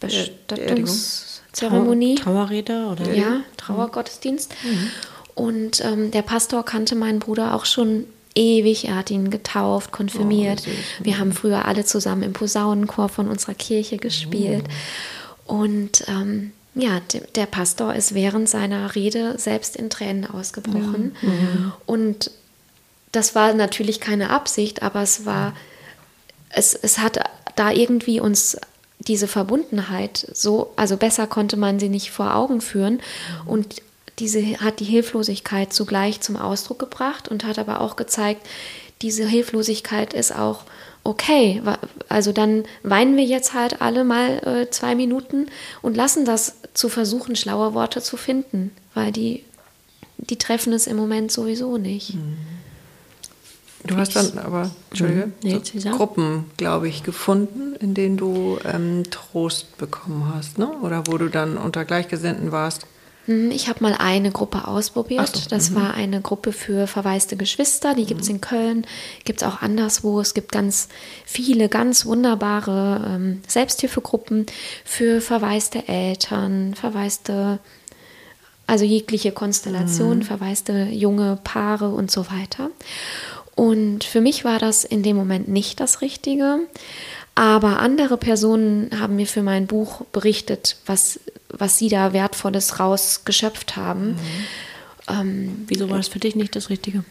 Bestattungszeremonie. Trauerrede oder? Ja, Trauergottesdienst. Mhm. Und ähm, der Pastor kannte meinen Bruder auch schon ewig. Er hat ihn getauft, konfirmiert. Oh, Wir haben früher alle zusammen im Posaunenchor von unserer Kirche gespielt. Oh. Und ähm, ja, der Pastor ist während seiner Rede selbst in Tränen ausgebrochen. Ja. Mhm. Und das war natürlich keine Absicht, aber es war, es, es hat da irgendwie uns diese Verbundenheit so, also besser konnte man sie nicht vor Augen führen. Und diese hat die Hilflosigkeit zugleich zum Ausdruck gebracht und hat aber auch gezeigt, diese Hilflosigkeit ist auch okay. Also dann weinen wir jetzt halt alle mal äh, zwei Minuten und lassen das zu versuchen, schlaue Worte zu finden, weil die, die treffen es im Moment sowieso nicht. Mhm. Du hast dann aber, Entschuldige, mhm. nee, so Gruppen, glaube ich, gefunden, in denen du ähm, Trost bekommen hast, ne? oder wo du dann unter Gleichgesinnten warst. Hm, ich habe mal eine Gruppe ausprobiert. So, das mhm. war eine Gruppe für verwaiste Geschwister. Die gibt es mhm. in Köln, gibt es auch anderswo. Es gibt ganz viele, ganz wunderbare ähm, Selbsthilfegruppen für verwaiste Eltern, verwaiste, also jegliche Konstellation, mhm. verwaiste junge Paare und so weiter. Und für mich war das in dem Moment nicht das Richtige. Aber andere Personen haben mir für mein Buch berichtet, was, was sie da Wertvolles rausgeschöpft haben. Mhm. Ähm, Wieso war das für dich nicht das Richtige?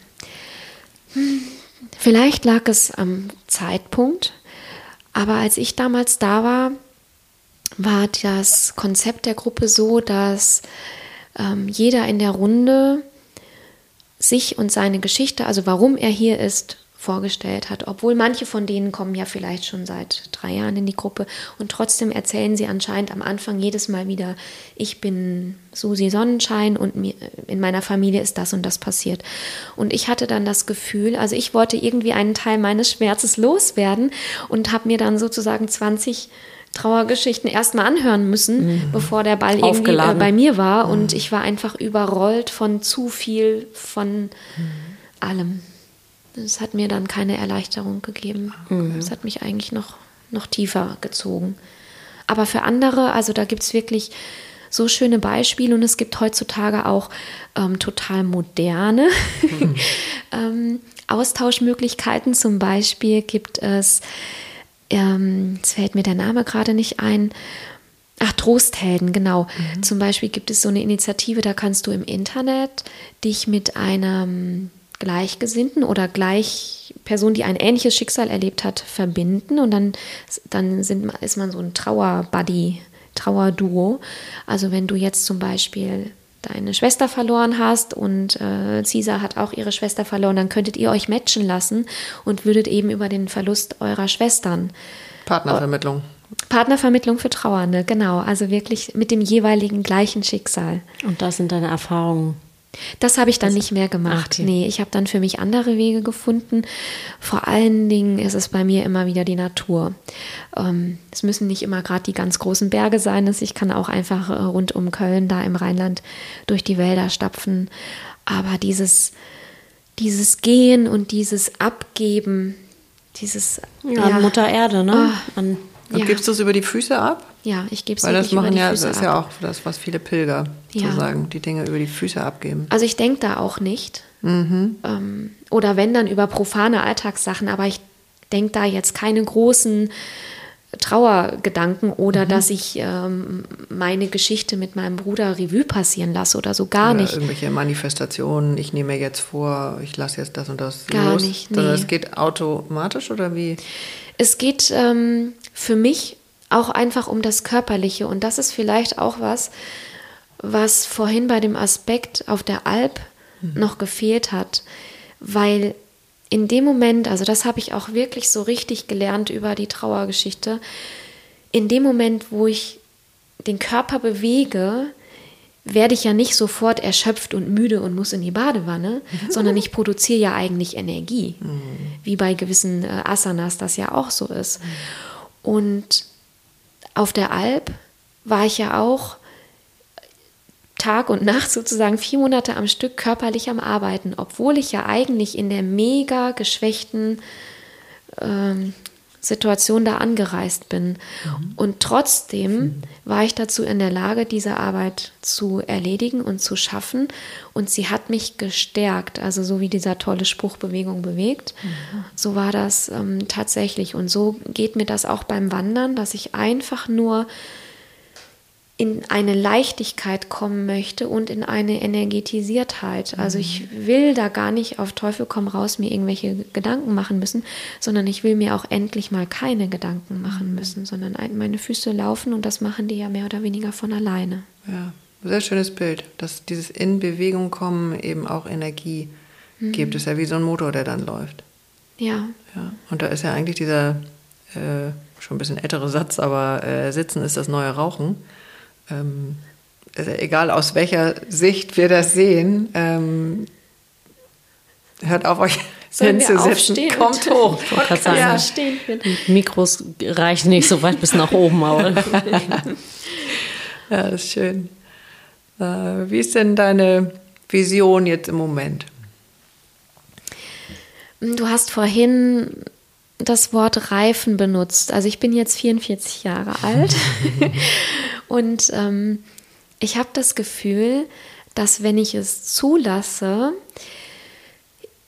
Vielleicht lag es am Zeitpunkt, Aber als ich damals da war, war das Konzept der Gruppe so, dass ähm, jeder in der Runde sich und seine Geschichte, also warum er hier ist, vorgestellt hat. Obwohl manche von denen kommen ja vielleicht schon seit drei Jahren in die Gruppe und trotzdem erzählen sie anscheinend am Anfang jedes Mal wieder, ich bin Susi Sonnenschein und mir, in meiner Familie ist das und das passiert. Und ich hatte dann das Gefühl, also ich wollte irgendwie einen Teil meines Schmerzes loswerden und habe mir dann sozusagen 20 Trauergeschichten erstmal anhören müssen, mhm. bevor der Ball irgendwie äh, bei mir war. Mhm. Und ich war einfach überrollt von zu viel, von mhm. allem. Das hat mir dann keine Erleichterung gegeben. Mhm. Es hat mich eigentlich noch, noch tiefer gezogen. Aber für andere, also da gibt es wirklich so schöne Beispiele und es gibt heutzutage auch ähm, total moderne mhm. [laughs] ähm, Austauschmöglichkeiten. Zum Beispiel gibt es, ähm, jetzt fällt mir der Name gerade nicht ein, Ach, Trosthelden, genau. Mhm. Zum Beispiel gibt es so eine Initiative, da kannst du im Internet dich mit einem Gleichgesinnten oder gleich Person, die ein ähnliches Schicksal erlebt hat, verbinden und dann, dann sind, ist man so ein Trauer-Buddy, Trauerduo. Also wenn du jetzt zum Beispiel deine Schwester verloren hast und äh, Caesar hat auch ihre Schwester verloren, dann könntet ihr euch matchen lassen und würdet eben über den Verlust eurer Schwestern. Partnervermittlung. Partnervermittlung für Trauernde, genau. Also wirklich mit dem jeweiligen gleichen Schicksal. Und das sind deine Erfahrungen das habe ich dann das, nicht mehr gemacht. Okay. Nee, ich habe dann für mich andere Wege gefunden. Vor allen Dingen ist es bei mir immer wieder die Natur. Ähm, es müssen nicht immer gerade die ganz großen Berge sein. Ich kann auch einfach äh, rund um Köln, da im Rheinland, durch die Wälder stapfen. Aber dieses, dieses Gehen und dieses Abgeben, dieses ja, ja Mutter Erde, ne? Oh, An und ja. gibst du es über die Füße ab? Ja, ich gebe es Weil das machen ja, das ist ab. ja auch das, was viele Pilger ja. sozusagen, die Dinge über die Füße abgeben. Also ich denke da auch nicht. Mhm. Ähm, oder wenn dann über profane Alltagssachen, aber ich denke da jetzt keine großen Trauergedanken oder mhm. dass ich ähm, meine Geschichte mit meinem Bruder Revue passieren lasse oder so gar oder nicht. Irgendwelche Manifestationen, ich nehme mir jetzt vor, ich lasse jetzt das und das gar los. nicht. Nee. Sondern es geht automatisch oder wie? Es geht ähm, für mich auch einfach um das Körperliche. Und das ist vielleicht auch was, was vorhin bei dem Aspekt auf der Alp mhm. noch gefehlt hat. Weil in dem Moment, also das habe ich auch wirklich so richtig gelernt über die Trauergeschichte, in dem Moment, wo ich den Körper bewege, werde ich ja nicht sofort erschöpft und müde und muss in die Badewanne, [laughs] sondern ich produziere ja eigentlich Energie, mhm. wie bei gewissen äh, Asanas das ja auch so ist. Mhm. Und auf der Alp war ich ja auch Tag und Nacht sozusagen vier Monate am Stück körperlich am Arbeiten, obwohl ich ja eigentlich in der mega geschwächten ähm, Situation da angereist bin. Mhm. Und trotzdem mhm. war ich dazu in der Lage, diese Arbeit zu erledigen und zu schaffen. Und sie hat mich gestärkt. Also so wie dieser tolle Spruch Bewegung bewegt. Mhm. So war das ähm, tatsächlich. Und so geht mir das auch beim Wandern, dass ich einfach nur in eine Leichtigkeit kommen möchte und in eine Energetisiertheit. Also ich mhm. will da gar nicht auf Teufel komm raus mir irgendwelche Gedanken machen müssen, sondern ich will mir auch endlich mal keine Gedanken machen mhm. müssen, sondern meine Füße laufen und das machen die ja mehr oder weniger von alleine. Ja, sehr schönes Bild, dass dieses in Bewegung kommen eben auch Energie mhm. gibt. Das ist ja wie so ein Motor, der dann läuft. Ja. ja. Und da ist ja eigentlich dieser äh, schon ein bisschen ältere Satz, aber äh, Sitzen ist das neue Rauchen ähm, egal aus welcher Sicht wir das sehen, ähm, hört auf euch [laughs] hinzusetzen. Kommt hoch. Ich gerade sagen, ja. stehen. Mikros reichen nicht so weit bis nach oben. Aber. [laughs] ja, das ist schön. Äh, wie ist denn deine Vision jetzt im Moment? Du hast vorhin das Wort Reifen benutzt. Also ich bin jetzt 44 Jahre alt [laughs] und ähm, ich habe das Gefühl, dass wenn ich es zulasse,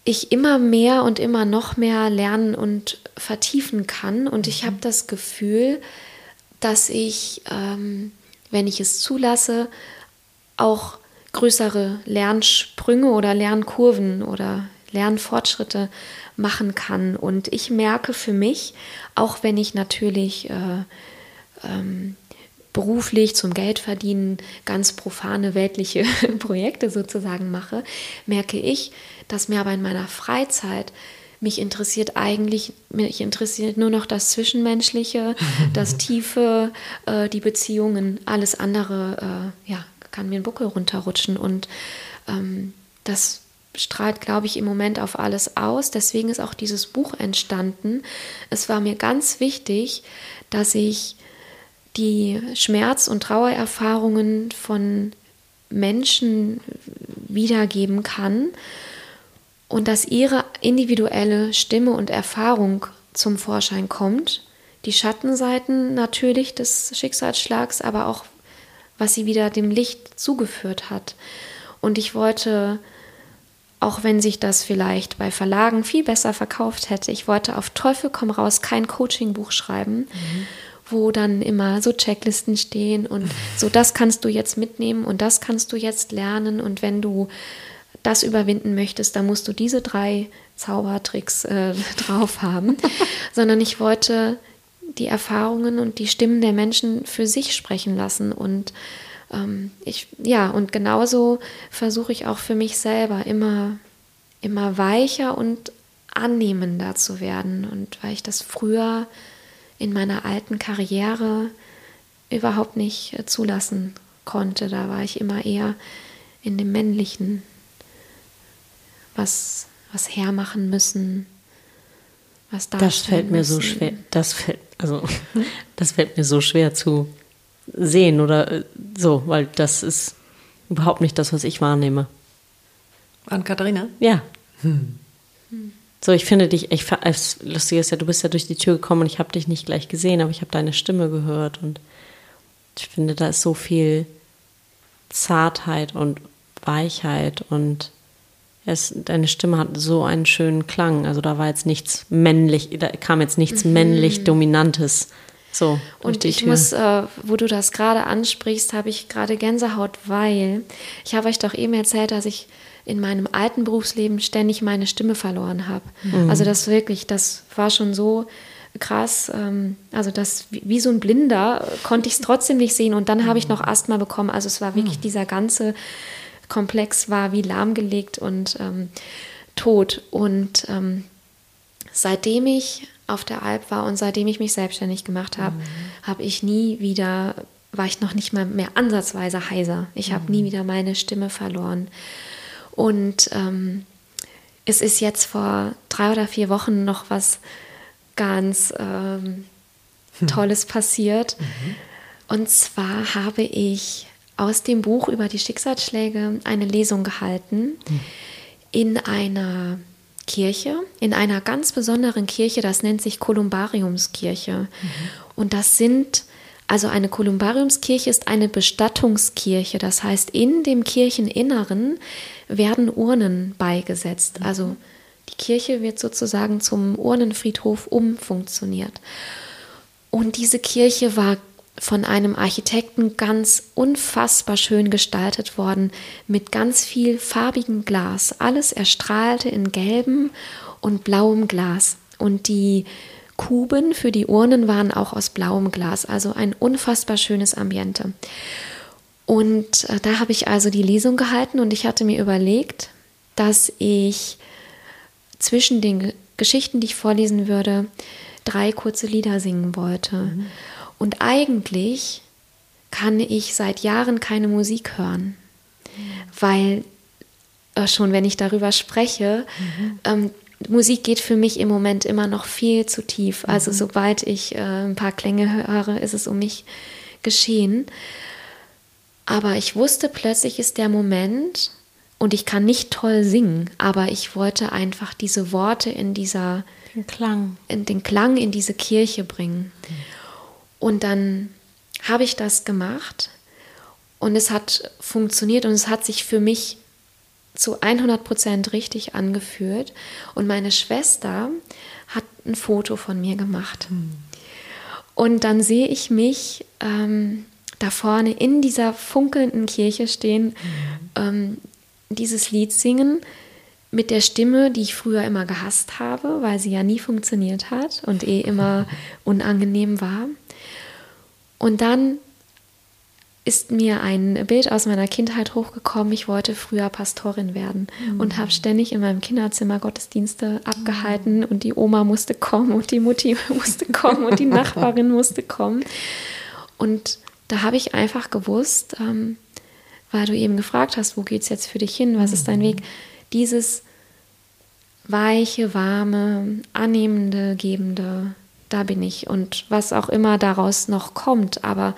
ich immer mehr und immer noch mehr lernen und vertiefen kann. Und ich habe das Gefühl, dass ich, ähm, wenn ich es zulasse, auch größere Lernsprünge oder Lernkurven oder Lernfortschritte machen kann. Und ich merke für mich, auch wenn ich natürlich äh, ähm, beruflich zum Geldverdienen ganz profane weltliche [laughs] Projekte sozusagen mache, merke ich, dass mir aber in meiner Freizeit mich interessiert eigentlich, mich interessiert nur noch das Zwischenmenschliche, das [laughs] Tiefe, äh, die Beziehungen, alles andere, äh, ja, kann mir ein Buckel runterrutschen und ähm, das strahlt, glaube ich, im Moment auf alles aus. Deswegen ist auch dieses Buch entstanden. Es war mir ganz wichtig, dass ich die Schmerz- und Trauererfahrungen von Menschen wiedergeben kann und dass ihre individuelle Stimme und Erfahrung zum Vorschein kommt. Die Schattenseiten natürlich des Schicksalsschlags, aber auch was sie wieder dem Licht zugeführt hat. Und ich wollte, auch wenn sich das vielleicht bei Verlagen viel besser verkauft hätte, ich wollte auf Teufel komm raus kein Coachingbuch schreiben, mhm. Wo dann immer so Checklisten stehen und so, das kannst du jetzt mitnehmen und das kannst du jetzt lernen. Und wenn du das überwinden möchtest, dann musst du diese drei Zaubertricks äh, [laughs] drauf haben, [laughs] sondern ich wollte die Erfahrungen und die Stimmen der Menschen für sich sprechen lassen und ähm, ich ja und genauso versuche ich auch für mich selber immer immer weicher und annehmender zu werden und weil ich das früher in meiner alten Karriere überhaupt nicht äh, zulassen konnte, da war ich immer eher in dem männlichen was was hermachen müssen was Das fällt mir müssen. so schwer. Das fällt, also, [laughs] das fällt mir so schwer zu sehen oder äh, so, weil das ist überhaupt nicht das, was ich wahrnehme. An Katharina? Ja. Hm. So, ich finde dich, ich, es lustig ist ja, du bist ja durch die Tür gekommen und ich habe dich nicht gleich gesehen, aber ich habe deine Stimme gehört und ich finde, da ist so viel Zartheit und Weichheit und es, deine Stimme hat so einen schönen Klang. Also da war jetzt nichts männlich, da kam jetzt nichts mhm. männlich Dominantes. So, und ich Tür. muss, äh, wo du das gerade ansprichst, habe ich gerade Gänsehaut, weil ich habe euch doch eben erzählt, dass ich in meinem alten Berufsleben ständig meine Stimme verloren habe. Mhm. Also das wirklich, das war schon so krass. Ähm, also das wie, wie, so ein Blinder konnte ich es trotzdem nicht sehen und dann habe ich noch Asthma bekommen. Also es war wirklich mhm. dieser ganze Komplex war wie lahmgelegt und ähm, tot. Und ähm, seitdem ich auf der Alp war und seitdem ich mich selbstständig gemacht habe, mhm. habe ich nie wieder, war ich noch nicht mal mehr ansatzweise heiser. Ich habe nie mhm. wieder meine Stimme verloren. Und ähm, es ist jetzt vor drei oder vier Wochen noch was ganz ähm, hm. Tolles passiert. Mhm. Und zwar habe ich aus dem Buch über die Schicksalsschläge eine Lesung gehalten mhm. in einer Kirche, in einer ganz besonderen Kirche, das nennt sich Kolumbariumskirche. Mhm. Und das sind, also eine Kolumbariumskirche ist eine Bestattungskirche, das heißt, in dem Kircheninneren werden Urnen beigesetzt. Mhm. Also die Kirche wird sozusagen zum Urnenfriedhof umfunktioniert. Und diese Kirche war von einem Architekten ganz unfassbar schön gestaltet worden, mit ganz viel farbigem Glas. Alles erstrahlte in gelbem und blauem Glas. Und die Kuben für die Urnen waren auch aus blauem Glas, also ein unfassbar schönes Ambiente. Und äh, da habe ich also die Lesung gehalten und ich hatte mir überlegt, dass ich zwischen den Geschichten, die ich vorlesen würde, drei kurze Lieder singen wollte. Mhm. Und eigentlich kann ich seit Jahren keine Musik hören, weil äh, schon wenn ich darüber spreche, mhm. ähm, Musik geht für mich im Moment immer noch viel zu tief. Also mhm. sobald ich äh, ein paar Klänge höre, ist es um mich geschehen. Aber ich wusste, plötzlich ist der Moment und ich kann nicht toll singen, aber ich wollte einfach diese Worte in dieser den Klang, in den Klang in diese Kirche bringen. Mhm. Und dann habe ich das gemacht und es hat funktioniert und es hat sich für mich zu 100 Prozent richtig angefühlt. Und meine Schwester hat ein Foto von mir gemacht. Mhm. Und dann sehe ich mich ähm, da vorne in dieser funkelnden Kirche stehen, mhm. ähm, dieses Lied singen mit der Stimme, die ich früher immer gehasst habe, weil sie ja nie funktioniert hat und eh immer [laughs] unangenehm war. Und dann ist mir ein Bild aus meiner Kindheit hochgekommen. Ich wollte früher Pastorin werden mhm. und habe ständig in meinem Kinderzimmer Gottesdienste abgehalten mhm. und die Oma musste kommen und die Mutti [laughs] musste kommen und die Nachbarin musste kommen. Und da habe ich einfach gewusst, ähm, weil du eben gefragt hast, wo geht es jetzt für dich hin, was ist dein Weg, dieses weiche, warme, annehmende, gebende, da bin ich. Und was auch immer daraus noch kommt, aber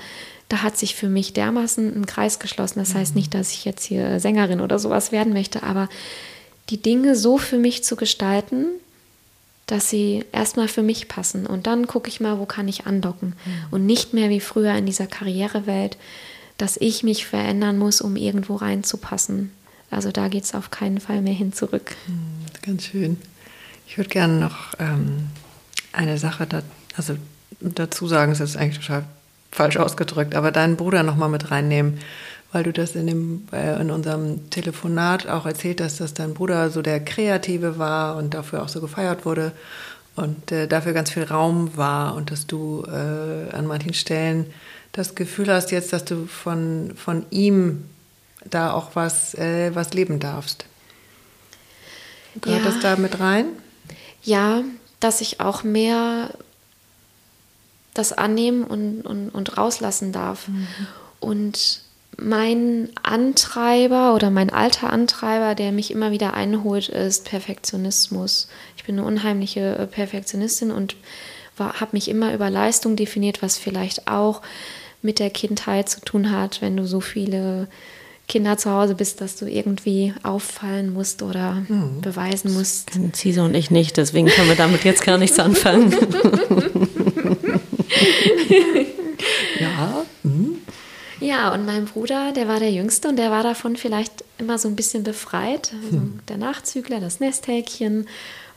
da hat sich für mich dermaßen ein Kreis geschlossen. Das heißt nicht, dass ich jetzt hier Sängerin oder sowas werden möchte, aber die Dinge so für mich zu gestalten, dass sie erstmal für mich passen. Und dann gucke ich mal, wo kann ich andocken. Mhm. Und nicht mehr wie früher in dieser Karrierewelt, dass ich mich verändern muss, um irgendwo reinzupassen. Also da geht es auf keinen Fall mehr hin zurück. Mhm, ganz schön. Ich würde gerne noch ähm, eine Sache da, also dazu sagen, es ist eigentlich total falsch ausgedrückt, aber deinen Bruder nochmal mit reinnehmen, weil du das in, dem, äh, in unserem Telefonat auch erzählt hast, dass dein Bruder so der Kreative war und dafür auch so gefeiert wurde und äh, dafür ganz viel Raum war und dass du äh, an manchen Stellen das Gefühl hast jetzt, dass du von, von ihm da auch was, äh, was leben darfst. Gehört ja. das da mit rein? Ja, dass ich auch mehr das annehmen und, und, und rauslassen darf. Mhm. Und mein Antreiber oder mein alter Antreiber, der mich immer wieder einholt, ist Perfektionismus. Ich bin eine unheimliche äh, Perfektionistin und habe mich immer über Leistung definiert, was vielleicht auch mit der Kindheit zu tun hat, wenn du so viele Kinder zu Hause bist, dass du irgendwie auffallen musst oder mhm. beweisen musst. Das Cisa und ich nicht, deswegen können wir damit jetzt gar nichts anfangen. [laughs] [laughs] ja. Mhm. Ja, und mein Bruder, der war der Jüngste und der war davon vielleicht immer so ein bisschen befreit. Also hm. Der Nachzügler, das Nesthäkchen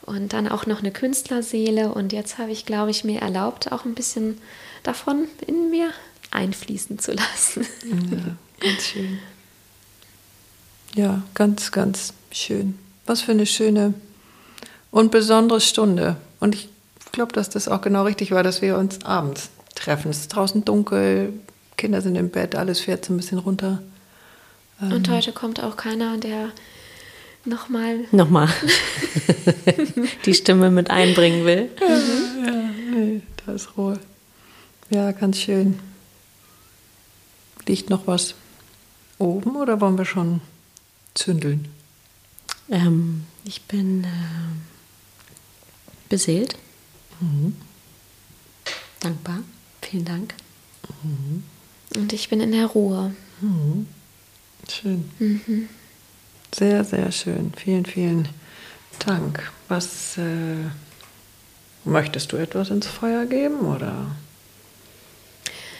und dann auch noch eine Künstlerseele. Und jetzt habe ich, glaube ich, mir erlaubt, auch ein bisschen davon in mir einfließen zu lassen. Ja, [laughs] ganz schön. Ja, ganz, ganz schön. Was für eine schöne und besondere Stunde. Und ich glaube, dass das auch genau richtig war, dass wir uns abends treffen. Es ist draußen dunkel, Kinder sind im Bett, alles fährt so ein bisschen runter. Ähm Und heute kommt auch keiner, der nochmal. Nochmal. [laughs] die Stimme mit einbringen will. Ja, ja nee, da ist Ruhe. Ja, ganz schön. Liegt noch was oben oder wollen wir schon zündeln? Ähm, ich bin äh, beseelt. Mhm. Dankbar. Vielen Dank. Mhm. Und ich bin in der Ruhe. Mhm. Schön. Mhm. Sehr, sehr schön. Vielen, vielen Dank. Was äh, möchtest du etwas ins Feuer geben oder?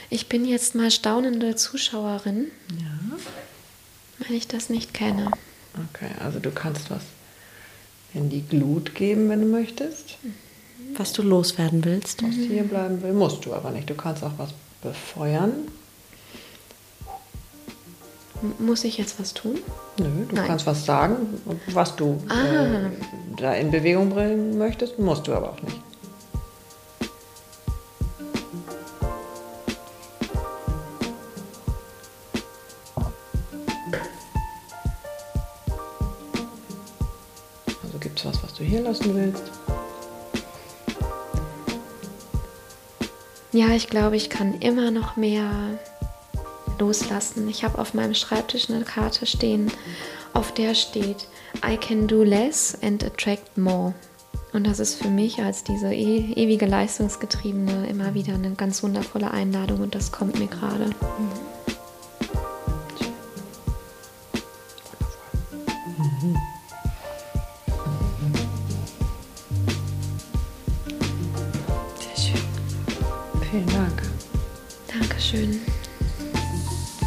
Ich bin jetzt mal staunende Zuschauerin. Ja. Wenn ich das nicht kenne. Okay, also du kannst was in die Glut geben, wenn du möchtest. Was du loswerden willst. Was hier bleiben will, musst du aber nicht. Du kannst auch was befeuern. Muss ich jetzt was tun? Nö, du Nein. kannst was sagen, was du ah. äh, da in Bewegung bringen möchtest, musst du aber auch nicht. Also gibt es was, was du hier lassen willst? Ja, ich glaube, ich kann immer noch mehr loslassen. Ich habe auf meinem Schreibtisch eine Karte stehen, auf der steht I can do less and attract more. Und das ist für mich als diese e ewige Leistungsgetriebene immer wieder eine ganz wundervolle Einladung und das kommt mir gerade. Mhm.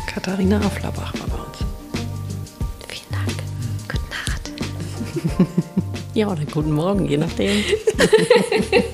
Katharina Afflerbach war bei uns. Vielen Dank. Gute Nacht. [laughs] ja, oder guten Morgen, je nachdem. [laughs]